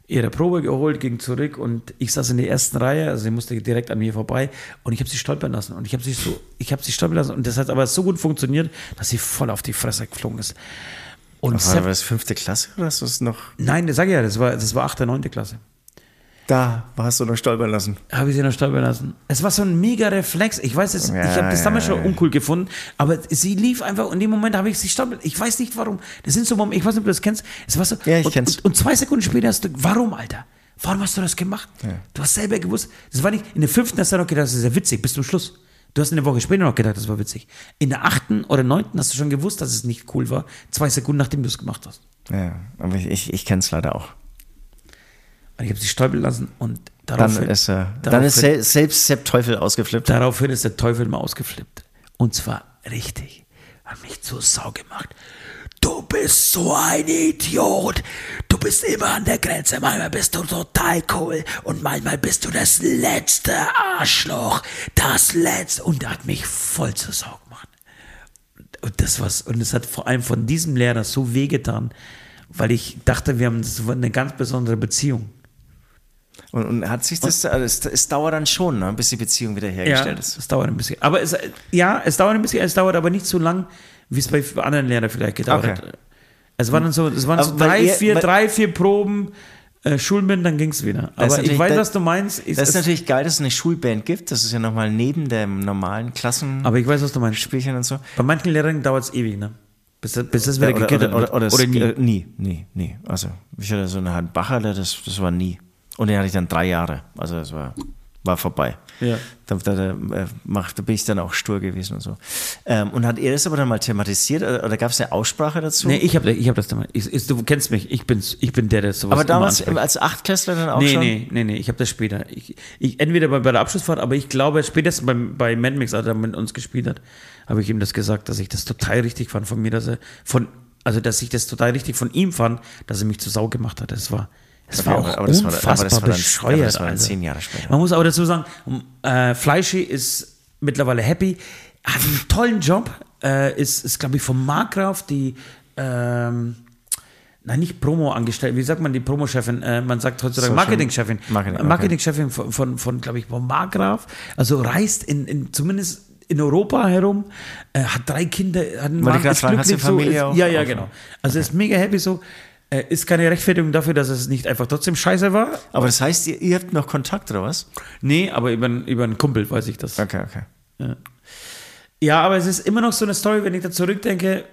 ihre Probe geholt, ging zurück und ich saß in der ersten Reihe, also sie musste direkt an mir vorbei und ich habe sie stolpern lassen und ich habe sie so, ich habe sie stolpern lassen und das hat aber so gut funktioniert, dass sie voll auf die Fresse geflogen ist. Und War Sepp, das fünfte Klasse oder ist das noch? nein, das sage ich ja, das war, das war achte, neunte Klasse. Da hast du noch stolpern lassen. Habe ich sie noch stolpern lassen. Es war so ein mega Reflex. Ich weiß es, ich habe das damals schon uncool gefunden, aber sie lief einfach und in dem Moment habe ich sie stolpern. Ich weiß nicht warum. Das sind so Momente, ich weiß nicht, ob du das kennst. Es war so, Ja, ich und, kenn's. Und, und zwei Sekunden später hast du, warum, Alter? Warum hast du das gemacht? Du hast selber gewusst. Das war nicht, in der fünften hast du noch gedacht, das ist ja witzig, bis zum Schluss. Du hast eine Woche später noch gedacht, das war witzig. In der achten oder neunten hast du schon gewusst, dass es nicht cool war. Zwei Sekunden, nachdem du es gemacht hast. Ja, aber ich, ich, ich kenne es leider auch. Und ich habe sie stolpern lassen und Dann daraufhin, ist, äh, dann ist sel selbst Sepp Teufel ausgeflippt. Daraufhin ist der Teufel mal ausgeflippt. Und zwar richtig. Hat mich zur Sau gemacht. Du bist so ein Idiot. Du bist immer an der Grenze. Manchmal bist du total cool. Und manchmal bist du das letzte Arschloch. Das letzte. Und er hat mich voll zur Sau gemacht. Und das was, und es hat vor allem von diesem Lehrer so wehgetan, weil ich dachte, wir haben eine ganz besondere Beziehung. Und, und hat sich das, also es, es dauert dann schon, ne, bis die Beziehung wieder hergestellt ja, ist. Es dauert ein bisschen. Aber es, ja, es dauert ein bisschen, es dauert aber nicht so lang, wie es bei anderen Lehrern vielleicht gedauert Okay. hat. Es waren dann so, es waren so drei, ihr- vier, drei, vier Proben, äh, Schulbind, dann ging es wieder. Aber ich weiß, das- was du meinst. Ich, Das ist natürlich geil, dass es eine Schulband gibt. Das ist ja nochmal neben dem normalen Klassenspielchen aber ich weiß, was du meinst. und so. Bei manchen Lehrern dauert es ewig, ne? Bis, das- bis das wieder oder, gegittert oder, oder, oder, oder nie. äh, nie, nie, nie. Also ich hatte so eine Hand Bacherle, das, das war nie. Und den hatte ich dann drei Jahre. Also das war, war vorbei. Ja. Da, da, da, äh, da bin ich dann auch stur gewesen und so. Ähm, und hat er das aber dann mal thematisiert oder, oder gab es eine Aussprache dazu? Nee, ich habe ich hab das damals. Ich, ich, du kennst mich, ich, bin's, ich bin der, der sowas aber damals als Achtklässler dann auch Nee, schon? nee, nee, nee, ich habe das später. Ich, ich, entweder bei, bei der Abschlussfahrt, aber ich glaube, spätestens beim, bei Mad Mix, als er mit uns gespielt hat, habe ich ihm das gesagt, dass ich das total richtig fand von mir, dass er von, also dass ich das total richtig von ihm fand, dass er mich zur Sau gemacht hat. Das war, das war Okay, auch aber das war- aber unfassbar das war dann- bescheuert. aber das war dann zehn Jahre später. Man muss aber dazu sagen, äh, Fleischi ist mittlerweile happy, hat einen tollen Job, äh, ist, ist glaube ich, vom Markgraf die, ähm, Nein, nicht Promo-Angestellte. Wie sagt man die Promo-Chefin? Äh, man sagt heutzutage Social- Marketing-Chefin. Marketing, okay. Marketing-Chefin von, von, von glaube ich, vom Markgraf. Also reist in, in zumindest in Europa herum, äh, hat drei Kinder, hat einen grad ist glücklich, so, Familie ist, auch? Ja, ja, Okay. genau. Also ist mega happy so. Äh, ist keine Rechtfertigung dafür, dass es nicht einfach trotzdem scheiße war. Aber das heißt, ihr, ihr habt noch Kontakt oder was? Nee, aber über, einen- über einen Kumpel weiß ich das. Okay, okay. Ja, aber es ist immer noch so eine Story, wenn ich da zurückdenke,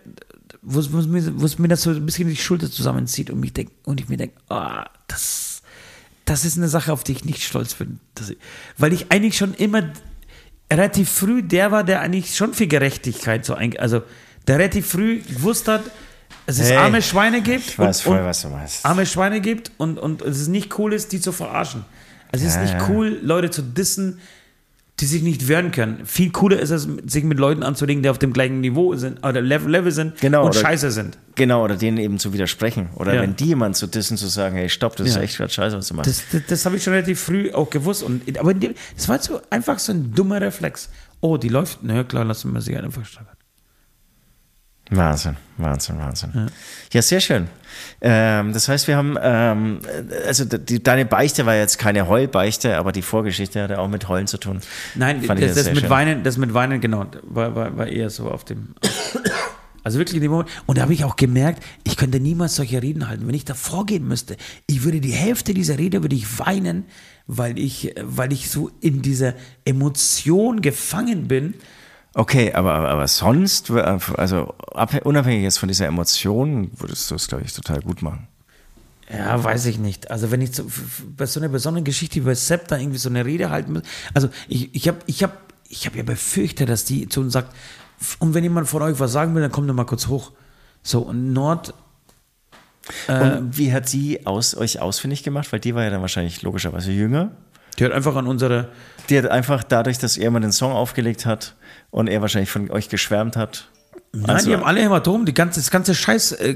wo es wo wo es mir das so ein bisschen die Schulter zusammenzieht und, mich denk, und ich mir denke, ah, das, das ist eine Sache, auf die ich nicht stolz bin. Das, weil ich eigentlich schon immer relativ früh der war, der eigentlich schon für Gerechtigkeit so ein, also der relativ früh gewusst hat, es Hey, arme Schweine gibt ich weiß und, voll, und was du meinst. arme Schweine gibt und, und es ist nicht cool ist, die zu verarschen. Es ist Ja, nicht ja. cool, Leute zu dissen, die sich nicht wehren können. Viel cooler ist es, sich mit Leuten anzulegen, die auf dem gleichen Niveau sind oder Level, sind Genau, und oder- scheiße sind. Genau, oder denen eben zu widersprechen. Oder Ja. wenn die jemand zu dissen, zu sagen, hey, stopp, das ist Ja. echt grad scheiße, was du machst. Das, das, das habe ich schon relativ früh auch gewusst. Und, aber das war so einfach so ein dummer Reflex. Oh, die läuft. Na ja, klar, lassen wir sie einfach steigern. Wahnsinn, Wahnsinn, Wahnsinn. Ja, sehr schön. Ähm, das heißt, wir haben, ähm, also die, deine Beichte war jetzt keine Heulbeichte, aber die Vorgeschichte hatte auch mit Heulen zu tun. Nein, Fand das, das mit schön. Weinen, das mit Weinen, genau, war, war, war eher so auf dem. Also wirklich in dem Moment. Und da habe ich auch gemerkt, ich könnte niemals solche Reden halten. Wenn ich da vorgehen müsste, ich würde die Hälfte dieser Rede würde ich weinen, weil ich, weil ich so in dieser Emotion gefangen bin. Okay, aber, aber, sonst, also abhä- unabhängig jetzt von dieser Emotion, würdest du es, glaube ich, total gut machen. Ja, weiß ich nicht. Also wenn ich so, bei so einer besonderen Geschichte wie bei Sepp da irgendwie so eine Rede halten muss. Also ich, ich habe ich hab, ich hab ja befürchtet, dass die zu uns sagt, und wenn jemand von euch was sagen will, dann kommt doch mal kurz hoch. So, und Nord, Und wie hat sie aus, euch ausfindig gemacht? Weil die war ja dann wahrscheinlich logischerweise jünger. die hat einfach an unsere, Die hat einfach dadurch, dass er mal den Song aufgelegt hat und er wahrscheinlich von euch geschwärmt hat. Nein, Also- die haben alle Hämatom, die ganze, das ganze Scheiß äh,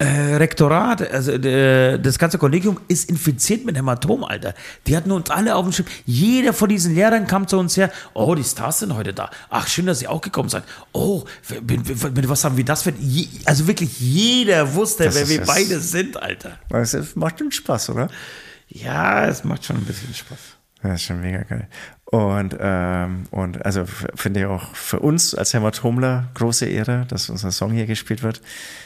äh, Rektorat, also äh, das ganze Kollegium ist infiziert mit Hämatom, Alter. Die hatten uns alle auf dem Schirm. Jeder von diesen Lehrern kam zu uns her. Oh, die Stars sind heute da. Ach, schön, dass ihr auch gekommen seid. Oh, mit, mit, was haben wir das für? Je, also wirklich jeder wusste, Das wer wir jetzt- beide sind, Alter. Das macht schon Spaß, oder? Ja, es macht schon ein bisschen Spaß. Das ist schon mega geil. Und, ähm, und also finde ich auch für uns als Hämatomler große Ehre, dass unser Song hier gespielt wird.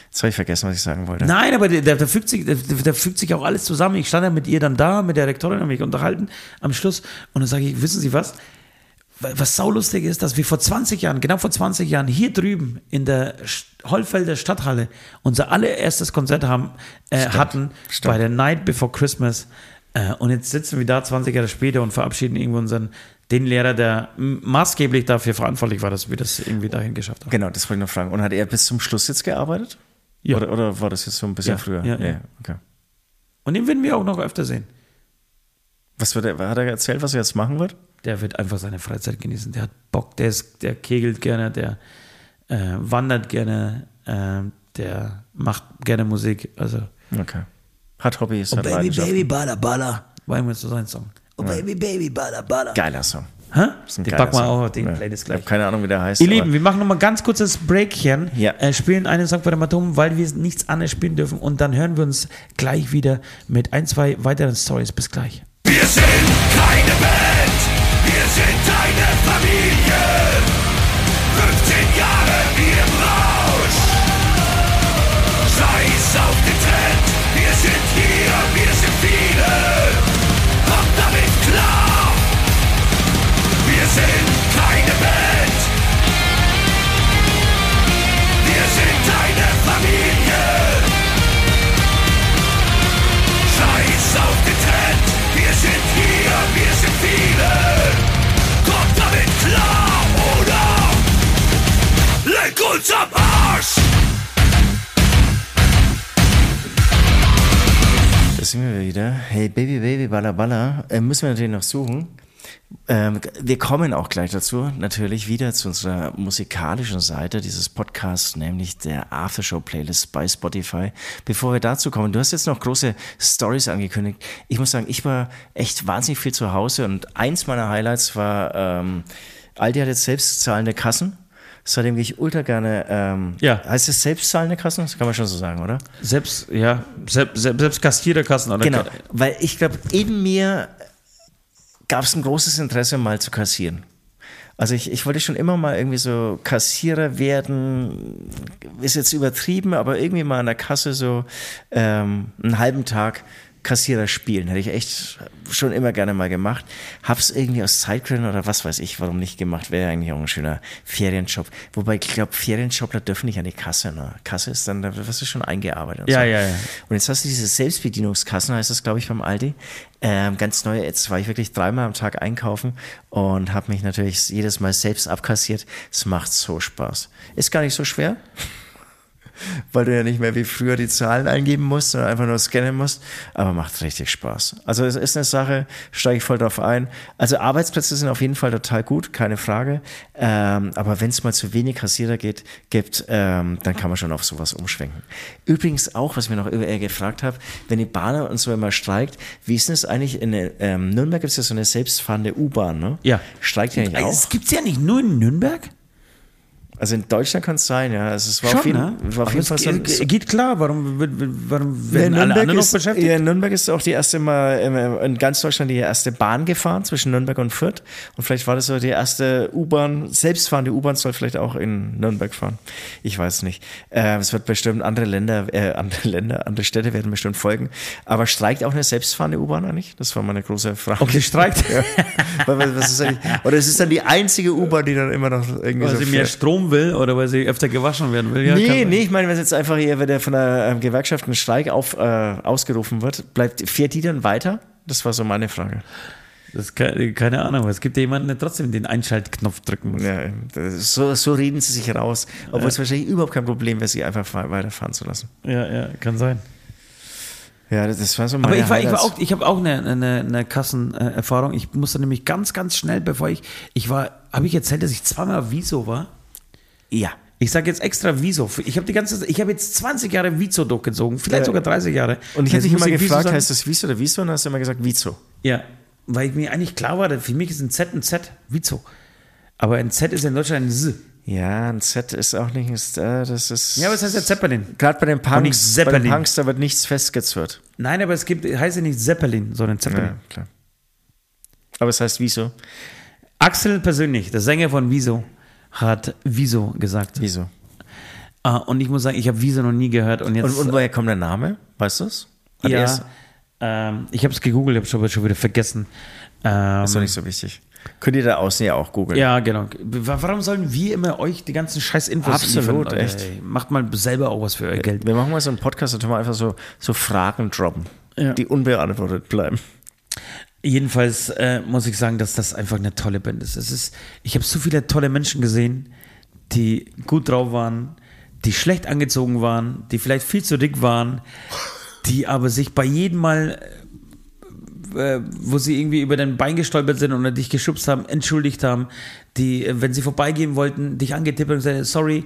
Jetzt habe ich vergessen, was ich sagen wollte. Nein, aber da, da, fügt sich, da, da fügt sich auch alles zusammen. Ich stand ja mit ihr dann da, mit der Rektorin, habe mich unterhalten am Schluss und dann sage ich, wissen Sie was? Was saulustig ist, dass wir vor 20 Jahren, genau vor 20 Jahren, hier drüben in der Hollfelder Stadthalle unser allererstes Konzert haben, äh, hatten stimmt. bei der Night Before Christmas. Äh, und jetzt sitzen wir da 20 Jahre später und verabschieden irgendwo unseren, den Lehrer, der maßgeblich dafür verantwortlich war, dass wir das irgendwie dahin geschafft haben. Genau, das wollte ich noch fragen. Und hat er bis zum Schluss jetzt gearbeitet? Ja. Oder, oder war das jetzt so ein bisschen Ja, früher? ja, ja. okay. Und den werden wir auch noch öfter sehen. Was wird er, hat er erzählt, was er jetzt machen wird? der wird einfach seine Freizeit genießen. Der hat Bock, der, ist, der kegelt gerne, der äh, wandert gerne, äh, der macht gerne Musik. Also, Okay. Hat Hobbys, oh hat Baby. Baby, Balla, Balla, war immer so sein Song. Oh Baby, Baby, Balla, Balla. Geiler Song. Hä? Den geiler packen wir Song. auch auf den Ja. Playlist Ich gleich. habe keine Ahnung, wie der heißt. Ihr Lieben, wir machen nochmal ganz kurzes Breakchen, Ja. äh, spielen einen Song von der Matom, weil wir nichts anderes spielen dürfen und dann hören wir uns gleich wieder mit ein, zwei weiteren Stories. Bis gleich. Wir sind keine Band, wir sind eine Familie. 15 Jahre wie Uns am Arsch! Da sind wir wieder. Hey Baby Baby Balla Balla. Äh, müssen wir natürlich noch suchen. Ähm, wir kommen auch gleich dazu, natürlich wieder zu unserer musikalischen Seite dieses Podcasts, nämlich der Aftershow-Playlist bei Spotify. Bevor wir dazu kommen, du hast jetzt noch große Stories angekündigt. Ich muss sagen, ich war echt wahnsinnig viel zu Hause und eins meiner Highlights war, ähm, Aldi hat jetzt selbstzahlende Kassen. Seitdem gehe ich ultra gerne, ähm, Ja. heißt es selbstzahlende Kassen? Das kann man schon so sagen, oder? Selbst, ja, selbst, selbst, selbst Kassiererkassen oder Genau, weil ich glaube, in mir gab es ein großes Interesse, mal zu kassieren. Also ich, ich wollte schon immer mal irgendwie so Kassierer werden, ist jetzt übertrieben, aber irgendwie mal an der Kasse so ähm, einen halben Tag Kassierer spielen. Hätte ich echt schon immer gerne mal gemacht. Hab's irgendwie aus Zeitgründen oder was weiß ich, warum nicht gemacht. Wäre eigentlich auch ein schöner Ferienjob. Wobei ich glaube, Ferienjobler dürfen nicht an die Kasse. Ne? Kasse ist dann, da wirst du schon eingearbeitet. Und Ja, so. ja, ja. Und jetzt hast du diese Selbstbedienungskassen, heißt das, glaube ich, beim Aldi. Ähm, ganz neu, jetzt war ich wirklich dreimal am Tag einkaufen und habe mich natürlich jedes Mal selbst abkassiert. Es macht so Spaß. Ist gar nicht so schwer, weil du ja nicht mehr wie früher die Zahlen eingeben musst, sondern einfach nur scannen musst. Aber macht richtig Spaß. Also es ist eine Sache, steige ich voll drauf ein. Also Arbeitsplätze sind auf jeden Fall total gut, keine Frage. Ähm, aber wenn es mal zu wenig Kassierer geht, gibt, ähm, dann kann man schon auf sowas umschwenken. Übrigens auch, was mir noch über gefragt habe, wenn die Bahn und so immer streikt, wie ist denn das eigentlich in ähm, Nürnberg gibt es ja so eine selbstfahrende U-Bahn, ne? Ja. Streikt die eigentlich Es auch? gibt's ja nicht nur in Nürnberg. Also in Deutschland kann es sein, ja. Also es war Schon, auf jeden, ne? war auf jeden Fall so, ein- geht, geht klar, warum, wird- warum werden alle anderen noch ist, beschäftigt? ja, Nürnberg ist auch die erste Mal ähm, in ganz Deutschland die erste Bahn gefahren zwischen Nürnberg und Fürth. Und vielleicht war das so die erste U-Bahn, selbstfahrende U-Bahn soll vielleicht auch in Nürnberg fahren. Ich weiß nicht. Äh, es wird bestimmt andere Länder, äh, andere Länder, andere Städte werden bestimmt folgen. Aber streikt auch eine selbstfahrende U-Bahn eigentlich? Das war meine große Frage. Sie streikt? Ja. Oder es ist dann die einzige U-Bahn, die dann immer noch irgendwie Weil so mehr. Strom will oder weil sie öfter gewaschen werden will. Ja, nee, nee, ich meine, wenn jetzt einfach hier wieder von der ähm, Gewerkschaft ein Streik auf, äh, ausgerufen wird, bleibt, fährt die dann weiter? Das war so meine Frage. Das keine, keine Ahnung, es gibt ja jemanden, der trotzdem den Einschaltknopf drücken muss. Ja, ist so, so reden sie sich raus. Obwohl es wahrscheinlich überhaupt kein Problem wäre, sie einfach fa- weiterfahren zu lassen. Ja, ja, kann sein. Ja, das, war so meine Aber ich war, ich war auch, ich habe auch eine, eine, eine Kassenerfahrung. Ich musste nämlich ganz, ganz schnell, bevor ich, ich war, habe ich erzählt, dass ich zweimal Wieso war? Ja. Ich sage jetzt extra Wieso. Ich habe die ganze, ich habe jetzt 20 Jahre Wieso durchgezogen, vielleicht Ja. sogar 30 Jahre. Und ich hätte dich immer gefragt, heißt das Wieso oder Wieso? Und dann hast du immer gesagt Wieso. Ja, weil mir eigentlich klar war, für mich ist ein Z ein Z, Wieso. Aber ein Z ist in Deutschland ein Z. Ja, ein Z ist auch nicht, ist, äh, das ist... Ja, aber es heißt ja Zeppelin. Gerade bei den Punks, bei den. Punks, da wird nichts festgezurrt. Nein, aber es gibt, heißt ja nicht Zeppelin, sondern Zeppelin. Ja, klar. Aber es heißt Wieso. Axel persönlich, der Sänger von Wieso, hat Wieso gesagt. Wieso. Ah, und ich muss sagen, ich habe Wieso noch nie gehört. Und jetzt, Und, und woher kommt der Name? Weißt du es? ja, ähm, ich habe es gegoogelt, habe es aber schon wieder vergessen. Ähm, Ist doch nicht so wichtig. Könnt ihr da außen ja auch googeln. ja, genau. Wa- Warum sollen wir immer euch die ganzen scheiß Infos Absolut, liefern, echt. Ey, Macht mal selber auch was für euer Geld. Wir machen mal so einen Podcast, da tun wir einfach so, so Fragen droppen, Ja. die unbeantwortet bleiben. Jedenfalls äh, muss ich sagen, dass das einfach eine tolle Band ist. Es ist ich habe so viele tolle Menschen gesehen, die gut drauf waren, die schlecht angezogen waren, die vielleicht viel zu dick waren, die aber sich bei jedem Mal, äh, wo sie irgendwie über dein Bein gestolpert sind oder dich geschubst haben, entschuldigt haben, die, äh, wenn sie vorbeigehen wollten, dich angetippt und gesagt, sorry,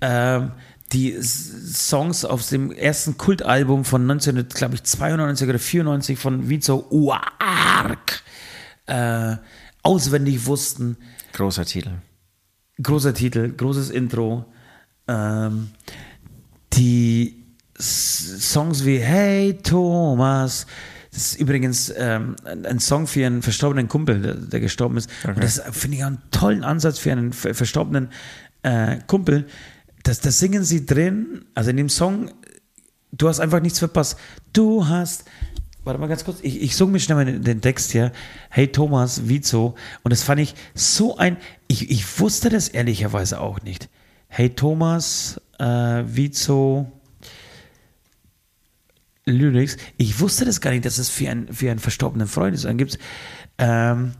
ähm, die Songs auf dem ersten Kultalbum von 1992 oder 94 von Vizo Uark äh, auswendig wussten. Großer Titel. Großer Titel, großes Intro. Ähm, die S Songs wie Hey Thomas. Das ist übrigens ähm, ein, Song für einen verstorbenen Kumpel, der, der gestorben ist. Und das finde ich einen tollen Ansatz für einen ver verstorbenen äh, Kumpel. Das, das singen sie drin, also in dem Song, du hast einfach nichts verpasst. Du hast, warte mal ganz kurz, ich, ich suche mir schnell mal den, den Text hier. Hey Thomas, Vizo. Und das fand ich so ein, ich, ich wusste das ehrlicherweise auch nicht. Hey Thomas, äh, Vizo, Lyrics. Ich wusste das gar nicht, dass es für, ein, für einen verstorbenen Freund ist. Dann gibt es, ähm,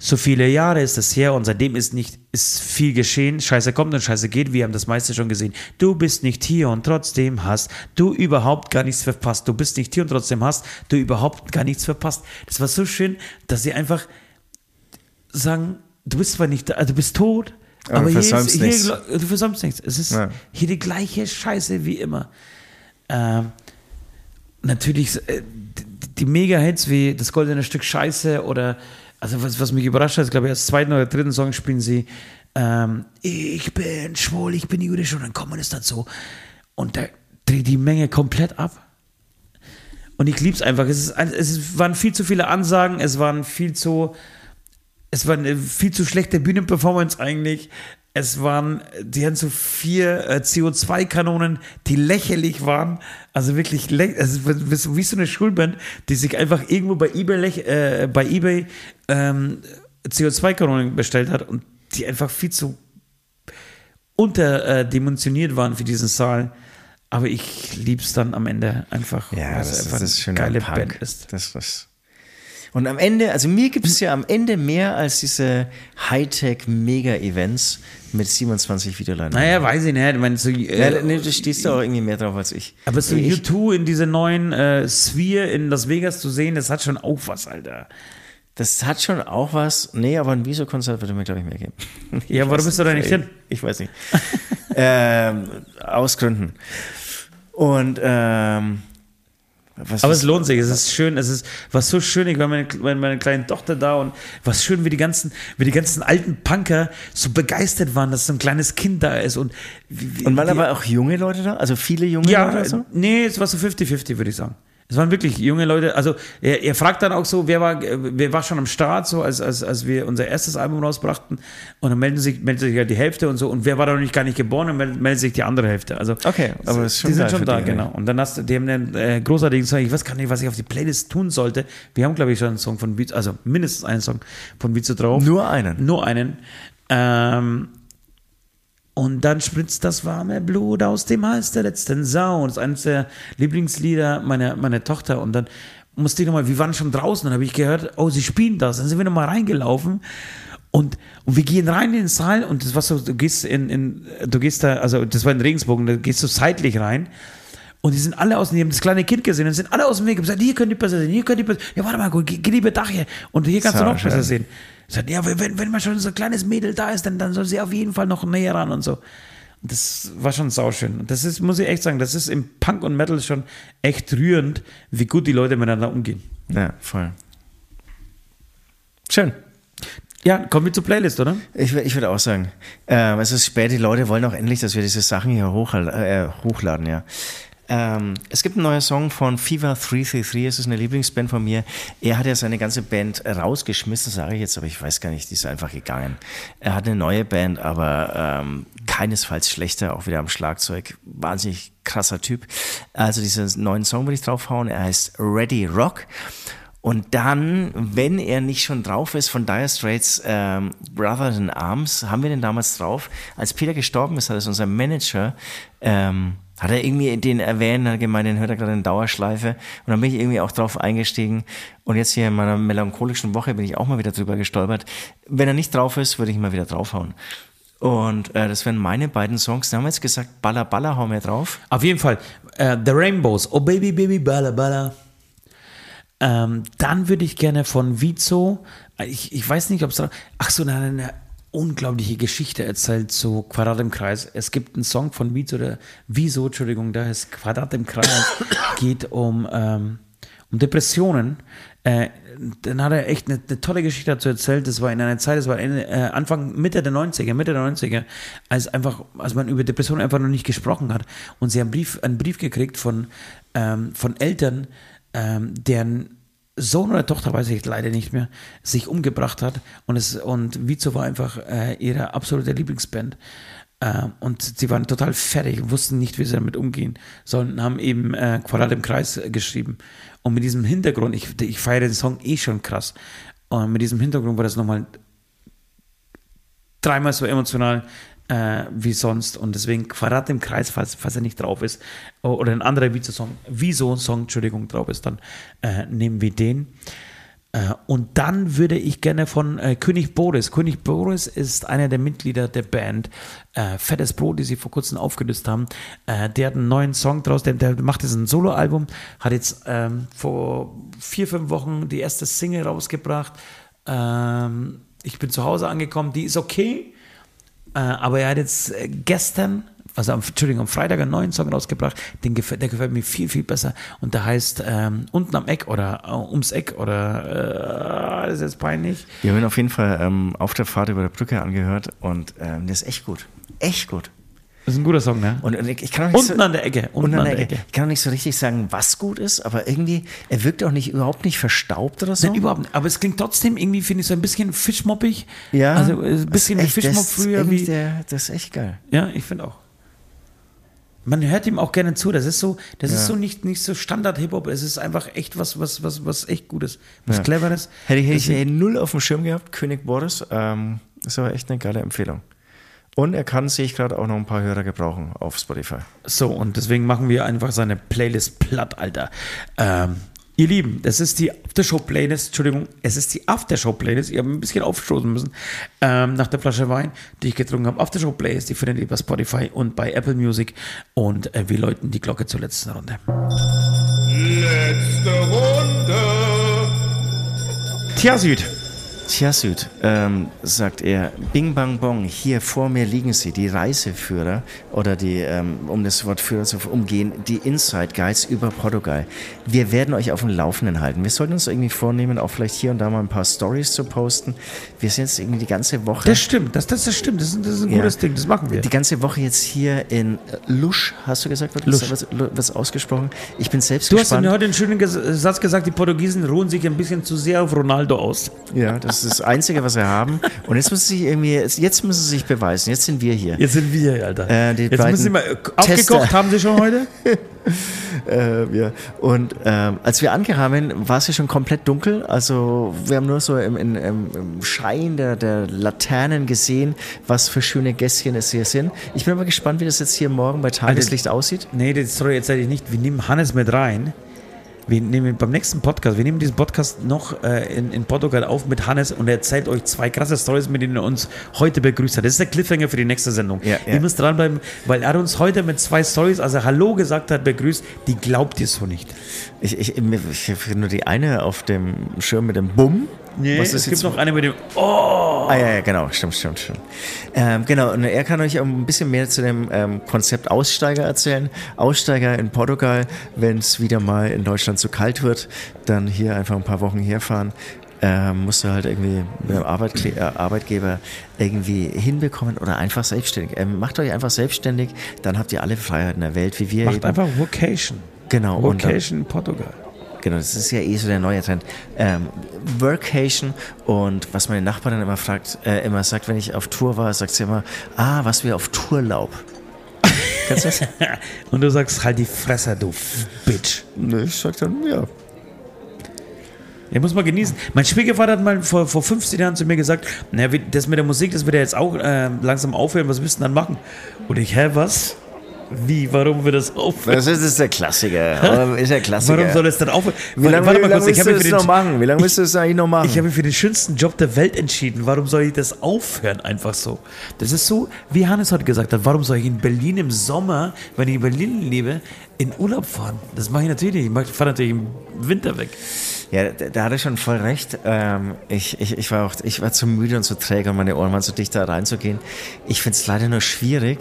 so viele Jahre ist das her und seitdem ist nicht ist viel geschehen. Scheiße kommt und Scheiße geht. Wir haben das meiste schon gesehen. Du bist nicht hier und trotzdem hast du überhaupt gar nichts verpasst. Du bist nicht hier und trotzdem hast du überhaupt gar nichts verpasst. Das war so schön, dass sie einfach sagen, du bist zwar nicht da, du bist tot, Aber aber, du hier ist, versäumst hier, nichts. du versäumst nichts. Es ist Ja. hier die gleiche Scheiße wie immer. Ähm, natürlich äh, die, die Mega-Hits wie das goldene Stück Scheiße oder also was, was mich überrascht hat, ist, glaube ich, als zweiten oder dritten Song spielen sie ähm, Ich bin schwul, ich bin jüdisch und dann kommt es dazu und da dreht die Menge komplett ab. Und ich liebe es einfach. Es, waren viel zu viele Ansagen, es waren viel zu es war eine viel zu schlechte Bühnenperformance eigentlich. Es waren, die hatten so vier äh, CO2-Kanonen, die lächerlich waren. Also wirklich, also wie so- eine Schulband, die sich einfach irgendwo bei eBay, äh, bei eBay ähm, CO2-Kanonen bestellt hat und die einfach viel zu unterdimensioniert waren für diesen Saal. Aber ich lieb's dann am Ende einfach, Ja, weil es das ist einfach das eine geile Punk. Band ist. Das, das. Und am Ende, also mir gibt es ja am Ende mehr als diese Hightech-Mega-Events mit 27 Videoleinen. Naja, weiß ich nicht. Ich meine, so, äh, Ja, nee, du stehst da auch irgendwie mehr drauf als ich. Aber so ich, U2 in diese neuen äh, Sphere in Las Vegas zu sehen, das hat schon auch was, Alter. Das hat schon auch was. Nee, aber ein Wieso-Konzert würde mir, glaube ich, mehr geben. Ich Ja, warum bist du da nicht hin? Ich weiß nicht. ähm, aus Gründen. Und ähm, Was Aber es lohnt sich, es ist schön, es ist was so schön, ich war meine, meine, meine kleine Tochter da und was schön, wie die ganzen, wie die ganzen alten Punker so begeistert waren, dass so ein kleines Kind da ist und wie, Und waren aber auch junge Leute da? Also viele junge Leute? ja, oder so? nee, es war so 50-50, würde ich sagen. Es waren wirklich junge Leute. Also er, er fragt dann auch so, wer war, wer war schon am Start, so als, als, als wir unser erstes Album rausbrachten. Und dann melden sich, meldet sich ja die Hälfte und so. Und wer war da noch nicht gar nicht geboren, und meldet, meldet sich die andere Hälfte. Also Okay, aber das ist schon die sind schon da, genau. Und dann hast du, die haben einen äh, großartigen Song. Ich weiß gar nicht, was ich auf die Playlist tun sollte. Wir haben, glaube ich, schon einen Song von Vizo, also mindestens einen Song von Vizo drauf. Nur einen. Nur einen. Ähm, und dann spritzt das warme Blut aus dem Hals der letzten Sau. Und das ist eines der Lieblingslieder meiner, meiner Tochter. Und dann musste ich nochmal, wir waren schon draußen, dann habe ich gehört, oh, sie spielen das. Dann sind wir nochmal reingelaufen. Und, und wir gehen rein in den Saal und das war so, du gehst in, in, du gehst da, also das war in Regensburg, da gehst du seitlich rein. Und die sind alle aus, die haben das kleine Kind gesehen und sind alle aus dem Weg und gesagt, hier könnt ihr besser sehen, hier könnt ihr besser, ja warte mal, geh, geh lieber da hier und hier kannst So du noch schön. besser sehen. Ich sagte, ja, wenn, wenn mal schon so ein kleines Mädel da ist, dann, dann soll sie auf jeden Fall noch näher ran und so. Und das war schon sauschön. Und das ist, muss ich echt sagen, das ist im Punk und Metal schon echt rührend, wie gut die Leute miteinander umgehen. Ja, voll. Schön. Ja, kommen wir zur Playlist, oder? Ich, ich würde auch sagen, ähm, es ist spät, die Leute wollen auch endlich, dass wir diese Sachen hier hoch, äh, hochladen, ja. Ähm, es gibt einen neuen Song von Fever 333, es ist eine Lieblingsband von mir. Er hat ja seine ganze Band rausgeschmissen, sage ich jetzt, aber ich weiß gar nicht, die ist einfach gegangen. Er hat eine neue Band, aber ähm, keinesfalls schlechter, auch wieder am Schlagzeug. Wahnsinnig krasser Typ. Also diesen neuen Song würde ich draufhauen, er heißt Ready Rock. Und dann, wenn er nicht schon drauf ist, von Dire Straits ähm, Brother in Arms, haben wir den damals drauf. Als Peter gestorben ist, hat es unser Manager, ähm, hat er irgendwie den erwähnt, hat gemeint, den hört er gerade in Dauerschleife. Und dann bin ich irgendwie auch drauf eingestiegen. Und jetzt hier in meiner melancholischen Woche bin ich auch mal wieder drüber gestolpert. Wenn er nicht drauf ist, würde ich mal wieder draufhauen. Und äh, das wären meine beiden Songs. Dann haben wir jetzt gesagt, Baller Baller hauen wir drauf. Auf jeden Fall. Äh, The Rainbows. Oh Baby, Baby, Balla, Balla. Ähm, dann würde ich gerne von Vizo, ich, ich weiß nicht, ob es. Ach so, eine, eine unglaubliche Geschichte erzählt zu Quadrat im Kreis. Es gibt einen Song von Vizo, der Wieso, Entschuldigung, da ist Quadrat im Kreis, geht um, ähm, um Depressionen. Äh, dann hat er echt eine, eine tolle Geschichte dazu erzählt. Das war in einer Zeit, das war Ende, äh, Anfang, Mitte der 90er, Mitte der 90er, als einfach, als man über Depressionen einfach noch nicht gesprochen hat. Und sie haben einen Brief, einen Brief gekriegt von, ähm, von Eltern, ähm, deren Sohn oder Tochter, weiß ich leider nicht mehr, sich umgebracht hat. Und, es, und Vizo war einfach äh, ihre absolute Lieblingsband. Äh, und sie waren total fertig wussten nicht, wie sie damit umgehen sollen. Haben eben äh, Quadrat im Kreis äh, geschrieben. Und mit diesem Hintergrund, ich, ich feiere den Song eh schon krass. Und mit diesem Hintergrund war das nochmal dreimal so emotional äh, wie sonst. Und deswegen Quadrat im Kreis, falls, falls er nicht drauf ist, oder ein anderer Wieso-Song, Wieso-Song, Entschuldigung, drauf ist, dann äh, nehmen wir den. Äh, und dann würde ich gerne von äh, König Boris. König Boris ist einer der Mitglieder der Band äh, Fettes Brot, die sie vor kurzem aufgelöst haben. Der hat einen neuen Song draus, der, der macht jetzt ein Soloalbum, hat jetzt ähm, vor vier, fünf Wochen die erste Single rausgebracht. Ähm, ich bin zu Hause angekommen, die ist okay. Äh, aber er hat jetzt äh, gestern, also am, Entschuldigung, am Freitag einen neuen Song rausgebracht, den gefällt, der gefällt mir viel, viel besser. Und der heißt ähm, Unten am Eck oder äh, Ums Eck oder äh, das ist jetzt peinlich. Wir haben ihn auf jeden Fall ähm, auf der Fahrt über der Brücke angehört und ähm, der ist echt gut. Echt gut. Das ist ein guter Song, ne? Und, und ich, kann auch nicht Unten so, an der Ecke. Unten unten an der Ecke. Ich kann auch nicht so richtig sagen, was gut ist, aber irgendwie, er wirkt auch nicht überhaupt nicht verstaubt oder so. Nein, überhaupt nicht. Aber es klingt trotzdem irgendwie, finde ich, so ein bisschen fischmoppig. ja, Also äh, ein bisschen wie das ist echt- Fischmopp das ist früher. Wie, Der, das ist echt geil. ja, ich finde auch. Man hört ihm auch gerne zu. Das ist so, das ist Ja. so nicht, nicht so Standard-Hip-Hop. Es ist einfach echt was, was, was, was echt Gutes. Was Ja. Cleveres. Hätte ich, hätte ich null auf dem Schirm gehabt, König Boris. Ähm, ist aber echt eine geile Empfehlung. Und er kann, sehe ich gerade, auch noch ein paar Hörer gebrauchen auf Spotify. So, und deswegen machen wir einfach seine Playlist platt, Alter. Ähm, ihr Lieben, das ist die Aftershow-Playlist, Entschuldigung, es ist die Aftershow-Playlist. Ich habe ein bisschen aufstoßen müssen ähm, nach der Flasche Wein, die ich getrunken habe. Aftershow-Playlist, die findet ihr bei Spotify und bei Apple Music. Und äh, wir läuten die Glocke zur letzten Runde. Letzte Runde. Tja, Süd. Tja, Süd, ähm, sagt er, Bing Bang Bong, hier vor mir liegen sie, die Reiseführer oder die, ähm, um das Wort Führer zu umgehen, die Inside Guides über Portugal. Wir werden euch auf dem Laufenden halten. Wir sollten uns irgendwie vornehmen, auch vielleicht hier und da mal ein paar Stories zu posten. Wir sind jetzt irgendwie die ganze Woche. Das stimmt, das, das, das stimmt, das ist, das ist ein Ja. gutes Ding, das machen wir. Die ganze Woche jetzt hier in Lusch, hast du gesagt, wird Lusch. das was ausgesprochen? Ich bin selbst Du hast gespannt. mir heute einen schönen Satz gesagt, die Portugiesen ruhen sich ein bisschen zu sehr auf Ronaldo aus. Ja, das ist das Einzige, was wir haben. Und jetzt müssen sie sich irgendwie, jetzt müssen sie sich beweisen. Jetzt sind wir hier. Jetzt sind wir hier, Alter. Äh, Jetzt müssen Sie mal, äh, aufgekocht haben Sie schon heute? Äh, ja. Und ähm, als wir ankamen, war es ja schon komplett dunkel. Also wir haben nur so im, im, im Schein der, der Laternen gesehen, was für schöne Gässchen es hier sind. Ich bin aber gespannt, wie das jetzt hier morgen bei Tageslicht aussieht. Nee, die Story erzähle ich nicht. Wir nehmen Hannes mit rein. Wir nehmen beim nächsten Podcast, wir nehmen diesen Podcast noch äh, in, in Portugal auf mit Hannes und er erzählt euch zwei krasse Stories, mit denen er uns heute begrüßt hat. Das ist der Cliffhanger für die nächste Sendung. Ja, ja. Ihr müsst dranbleiben, weil er uns heute mit zwei Stories, als er Hallo gesagt hat, begrüßt, die glaubt ihr so nicht. Ich, ich, ich habe nur die eine auf dem Schirm mit dem Bumm. Was es gibt noch eine mit dem Oh! Ah ja, ja, genau, stimmt, stimmt, stimmt. Ähm, genau, und er kann euch auch ein bisschen mehr zu dem ähm, Konzept Aussteiger erzählen. Aussteiger in Portugal, wenn es wieder mal in Deutschland zu kalt wird, dann hier einfach ein paar Wochen herfahren. Ähm, musst du halt irgendwie mit dem Arbeitkle äh, Arbeitgeber irgendwie hinbekommen oder einfach selbstständig. Ähm, macht euch einfach selbstständig, dann habt ihr alle Freiheiten der Welt, wie wir Macht eben. einfach Vocation. Genau, Vocation in Portugal. Genau, das ist ja eh so der neue Trend. Ähm, Workation und was meine Nachbarin immer fragt, äh, immer sagt, wenn ich auf Tour war, sagt sie immer, ah, was wir auf Tourlaub. Kennst du das? Und du sagst, halt die Fresse, du Bitch. ne, ich sag dann, ja. Den muss man genießen. Mein Schwiegervater hat mal vor, vor 15 Jahren zu mir gesagt, na, das mit der Musik, das wird ja jetzt auch äh, langsam aufhören, was müssten dann machen? Und ich, hä, was? Wie, warum wird das aufhören? Das ist, das ist der Klassiker. Ist der Klassiker. Warum soll es dann aufhören? wie lange, Warte wie mal lange kurz, ich habe das für noch machen? Wie lange willst du das eigentlich noch machen? ich habe mich für den schönsten Job der Welt entschieden. Warum soll ich das aufhören einfach so? Das ist so, wie Hannes heute gesagt hat, warum soll ich in Berlin im Sommer, wenn ich in Berlin lebe, in Urlaub fahren? Das mache ich natürlich nicht. Ich fahre natürlich im Winter weg. Ja, da, da hat er schon voll recht. Ähm, ich, ich, ich war auch, ich war zu müde und zu träge und meine Ohren waren zu dicht da reinzugehen. Ich finde es leider nur schwierig,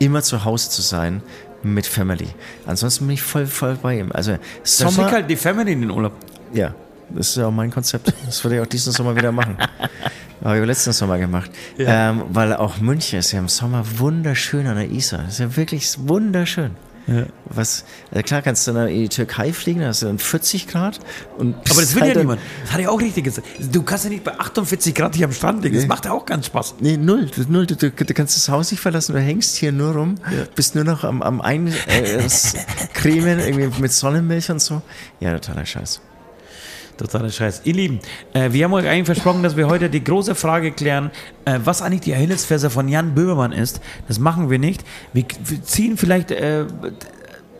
immer zu Hause zu sein mit Family. Ansonsten bin ich voll, voll bei ihm. Also Da Sommer, schick halt die Family in den Urlaub. ja, das ist ja auch mein Konzept. Das würde ich auch diesen Sommer wieder machen. Habe ich letzten Sommer gemacht. Ja. Ähm, weil auch München ist ja im Sommer wunderschön an der Isar. Das ist ja wirklich wunderschön. Ja. Was, also klar kannst du dann in die Türkei fliegen, da hast du dann 40 Grad. Und Aber das will halt ja dann- niemand. Das hat er auch richtig gesagt. Du kannst ja nicht bei 48 Grad hier am Strand liegen. Das Nee. macht ja auch ganz Spaß. Nee, null. Du, null. Du, du, du kannst das Haus nicht verlassen, du hängst hier nur rum, bist nur noch am, am Eincremen, äh, das irgendwie mit Sonnenmilch und so. Ja, totaler Scheiß. Totaler Scheiß. Ihr Lieben, äh, wir haben euch eigentlich versprochen, dass wir heute die große Frage klären, äh, was eigentlich die Achillesferse von Jan Böhmermann ist. Das machen wir nicht. Wir, wir ziehen vielleicht äh,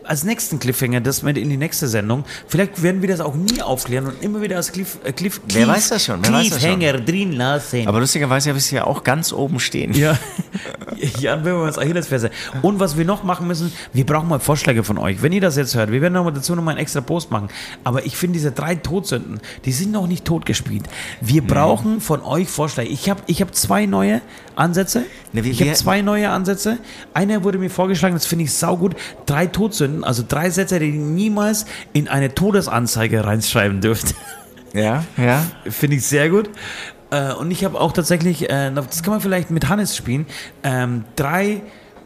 als nächsten Cliffhanger das mit in die nächste Sendung. Vielleicht werden wir das auch nie aufklären und immer wieder als Cliff, äh, Cliff, Wer weiß das schon, wer weiß das schon. Cliffhanger drin lassen. Aber lustigerweise habe ich es ja auch ganz oben stehen. Ja, Jan Böhmermanns Achillesferse. Und was wir noch machen müssen, wir brauchen mal Vorschläge von euch. Wenn ihr das jetzt hört, wir werden noch mal dazu noch mal einen extra Post machen. Aber ich finde diese drei Todsünden, die sind noch nicht totgespielt. Wir brauchen von euch Vorschläge. Ich habe ich hab zwei neue Ansätze. Ne, wir- ich habe zwei neue Ansätze. Einer wurde mir vorgeschlagen, das finde ich saugut. Drei Todsünden, also drei Sätze, die ihr niemals in eine Todesanzeige reinschreiben dürft. Ja, ja. Finde ich sehr gut. Äh, und ich habe auch tatsächlich, äh, das kann man vielleicht mit Hannes spielen, ähm, drei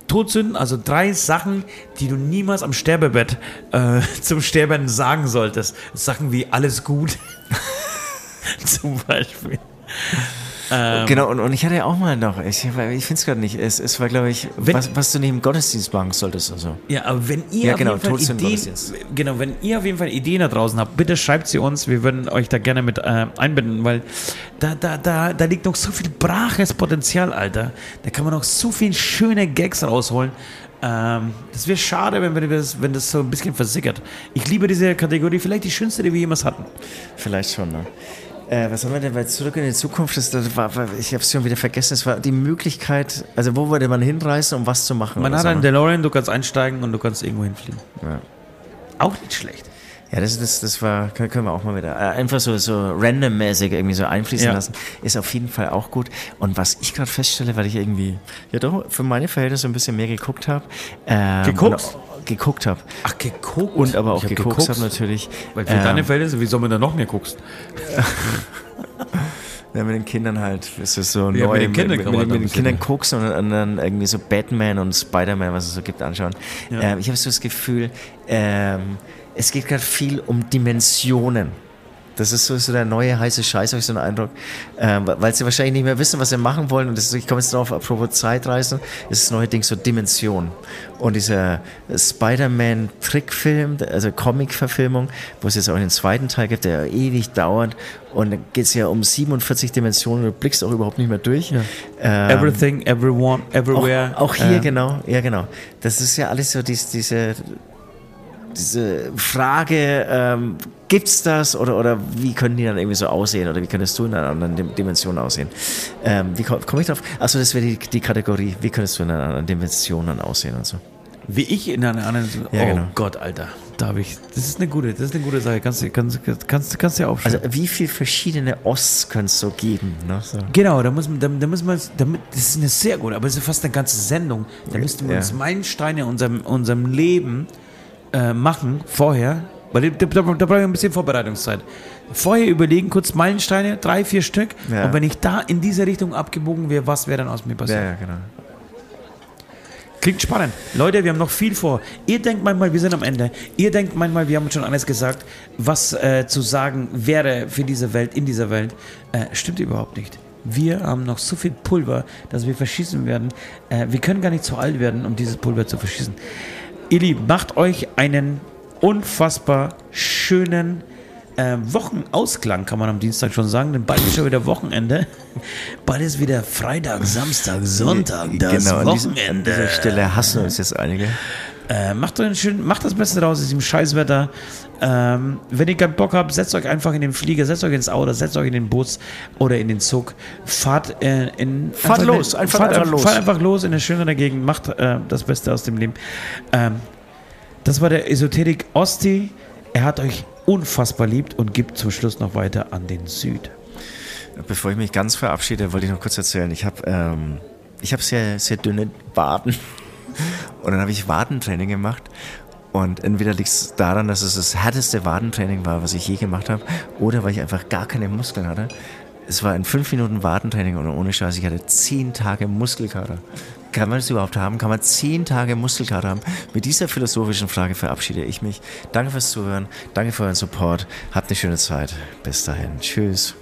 Todsünden, also drei Sachen, die du niemals am Sterbebett äh, zum Sterben sagen solltest. Sachen wie alles gut. Zum Beispiel. Ähm, Genau, und, und ich hatte ja auch mal noch, ich, ich finde es gerade nicht, es, es war, glaube ich, Wenn- was, was du neben Gottesdienst machen solltest und so. Ja, aber wenn ihr Ja, auf genau, jeden Fall Ideen, genau, wenn ihr auf jeden Fall Ideen da draußen habt, bitte schreibt sie uns. Wir würden euch da gerne mit äh, einbinden, weil da, da, da, da liegt noch so viel braches Potenzial, Alter. Da kann man noch so viel schöne Gags rausholen. Ähm, das wäre schade, wenn, das, wenn das so ein bisschen versickert. Ich liebe diese Kategorie, vielleicht die schönste, die wir jemals hatten. Vielleicht schon, ne? Äh, was haben wir denn bei Zurück in die Zukunft? Das, das war, ich habe es schon wieder vergessen. Es war die Möglichkeit, also wo würde man hinreisen, um was zu machen? Man hat einen ne? DeLorean, du kannst einsteigen und du kannst irgendwo hinfliegen. ja. Auch nicht schlecht. Ja, das, das, das war, können, wir auch mal wieder äh, einfach so, so randommäßig irgendwie so einfließen Ja. lassen. Ist auf jeden Fall auch gut. Und was ich gerade feststelle, weil ich irgendwie, ja doch, für meine Verhältnisse ein bisschen mehr geguckt habe. Ähm, Geguckt? und Geguckt habe. Ach, geguckt. Und aber auch Ich hab geguckt habe natürlich. Weil für ähm, deine Verhältnisse, wie soll man da noch mehr guckst? Ja, mit den Kindern halt. Es ist so Ja, neu. mit den Kindern mit, mit, mit den Kindern ja. guckst und, und dann irgendwie so Batman und Spider-Man, was es so gibt, anschauen. Ähm, ich habe so das Gefühl, ähm, es geht gerade viel um Dimensionen. Das ist so, so der neue heiße Scheiß, habe ich so einen Eindruck. Ähm, weil sie wahrscheinlich nicht mehr wissen, was sie machen wollen. Und das ich komme jetzt drauf, apropos Zeitreisen, ist das neue Ding so Dimension. Und dieser Spider-Man-Trickfilm, also Comic-Verfilmung, wo es jetzt auch den zweiten Teil gibt, der ewig dauert. Und dann geht es ja um 47 Dimensionen, du blickst auch überhaupt nicht mehr durch. Ähm, Everything, everyone, everywhere. auch, auch hier, äh, genau, ja, genau. Das ist ja alles so dies, diese, diese Frage, ähm, gibt's das oder, oder wie können die dann irgendwie so aussehen oder wie könntest du in einer anderen Dim- Dimension aussehen? Ähm, wie komme komm ich drauf? Achso, das wäre die, die Kategorie, wie könntest du in einer anderen Dimension dann aussehen und so. Wie ich in einer anderen. Ja, oh genau. Gott, Alter. Da habe ich. Das ist eine gute, das ist eine gute Sache. Kannst du kannst, kannst, kannst ja aufschreiben. Also wie viele verschiedene Osts könnte es so geben? Ne? So. Genau, da muss man, da, da muss man, damit, das ist eine sehr gute, aber es ist fast eine ganze Sendung. Da müssten wir Ja. uns Meilensteine in unserem, unserem Leben äh, machen, vorher, weil da, da, da brauche ich ein bisschen Vorbereitungszeit. Vorher überlegen, kurz Meilensteine, drei, vier Stück. Ja. Und wenn ich da in diese Richtung abgebogen wäre, was wäre dann aus mir passiert? Ja, ja, genau. Klingt spannend. Leute, wir haben noch viel vor. Ihr denkt manchmal, wir sind am Ende. Ihr denkt manchmal, wir haben schon alles gesagt, was äh, zu sagen wäre für diese Welt, in dieser Welt. Äh, stimmt überhaupt nicht. Wir haben noch so viel Pulver, dass wir verschießen werden. Äh, wir können gar nicht zu alt werden, um dieses Pulver zu verschießen. Ihr Lieben, macht euch einen unfassbar schönen äh, Wochenausklang, kann man am Dienstag schon sagen, denn bald ist schon wieder Wochenende. Bald ist wieder Freitag, Samstag, Sonntag, das genau, an, diesem, an Wochenende. dieser Stelle hassen uns jetzt einige. Äh, macht, schönen, macht das Beste draus aus diesem Scheißwetter. Ähm, wenn ihr keinen Bock habt, setzt euch einfach in den Flieger, setzt euch ins Auto, setzt euch in den Bus oder in den Zug. Fahrt äh, in. Fahrt einfach los, eine- einfach- fahrt, einfach los. Fahrt einfach los in eine schönere Gegend, macht äh, das Beste aus dem Leben. Ähm, das war der Esoterik Osti. Er hat euch unfassbar liebt und gibt zum Schluss noch weiter an den Süd. Bevor ich mich ganz verabschiede, wollte ich noch kurz erzählen. Ich habe ähm, ich hab sehr, sehr dünne Waden. Und dann habe ich Wadentraining gemacht. Und entweder liegt es daran, dass es das härteste Wadentraining war, was ich je gemacht habe, oder weil ich einfach gar keine Muskeln hatte. Es war in fünf Minuten Wadentraining und ohne Scheiß, ich hatte zehn Tage Muskelkater. Kann man das überhaupt haben? Kann man zehn Tage Muskelkater haben? Mit dieser philosophischen Frage verabschiede ich mich. Danke fürs Zuhören, danke für euren Support. Habt eine schöne Zeit. Bis dahin. Tschüss.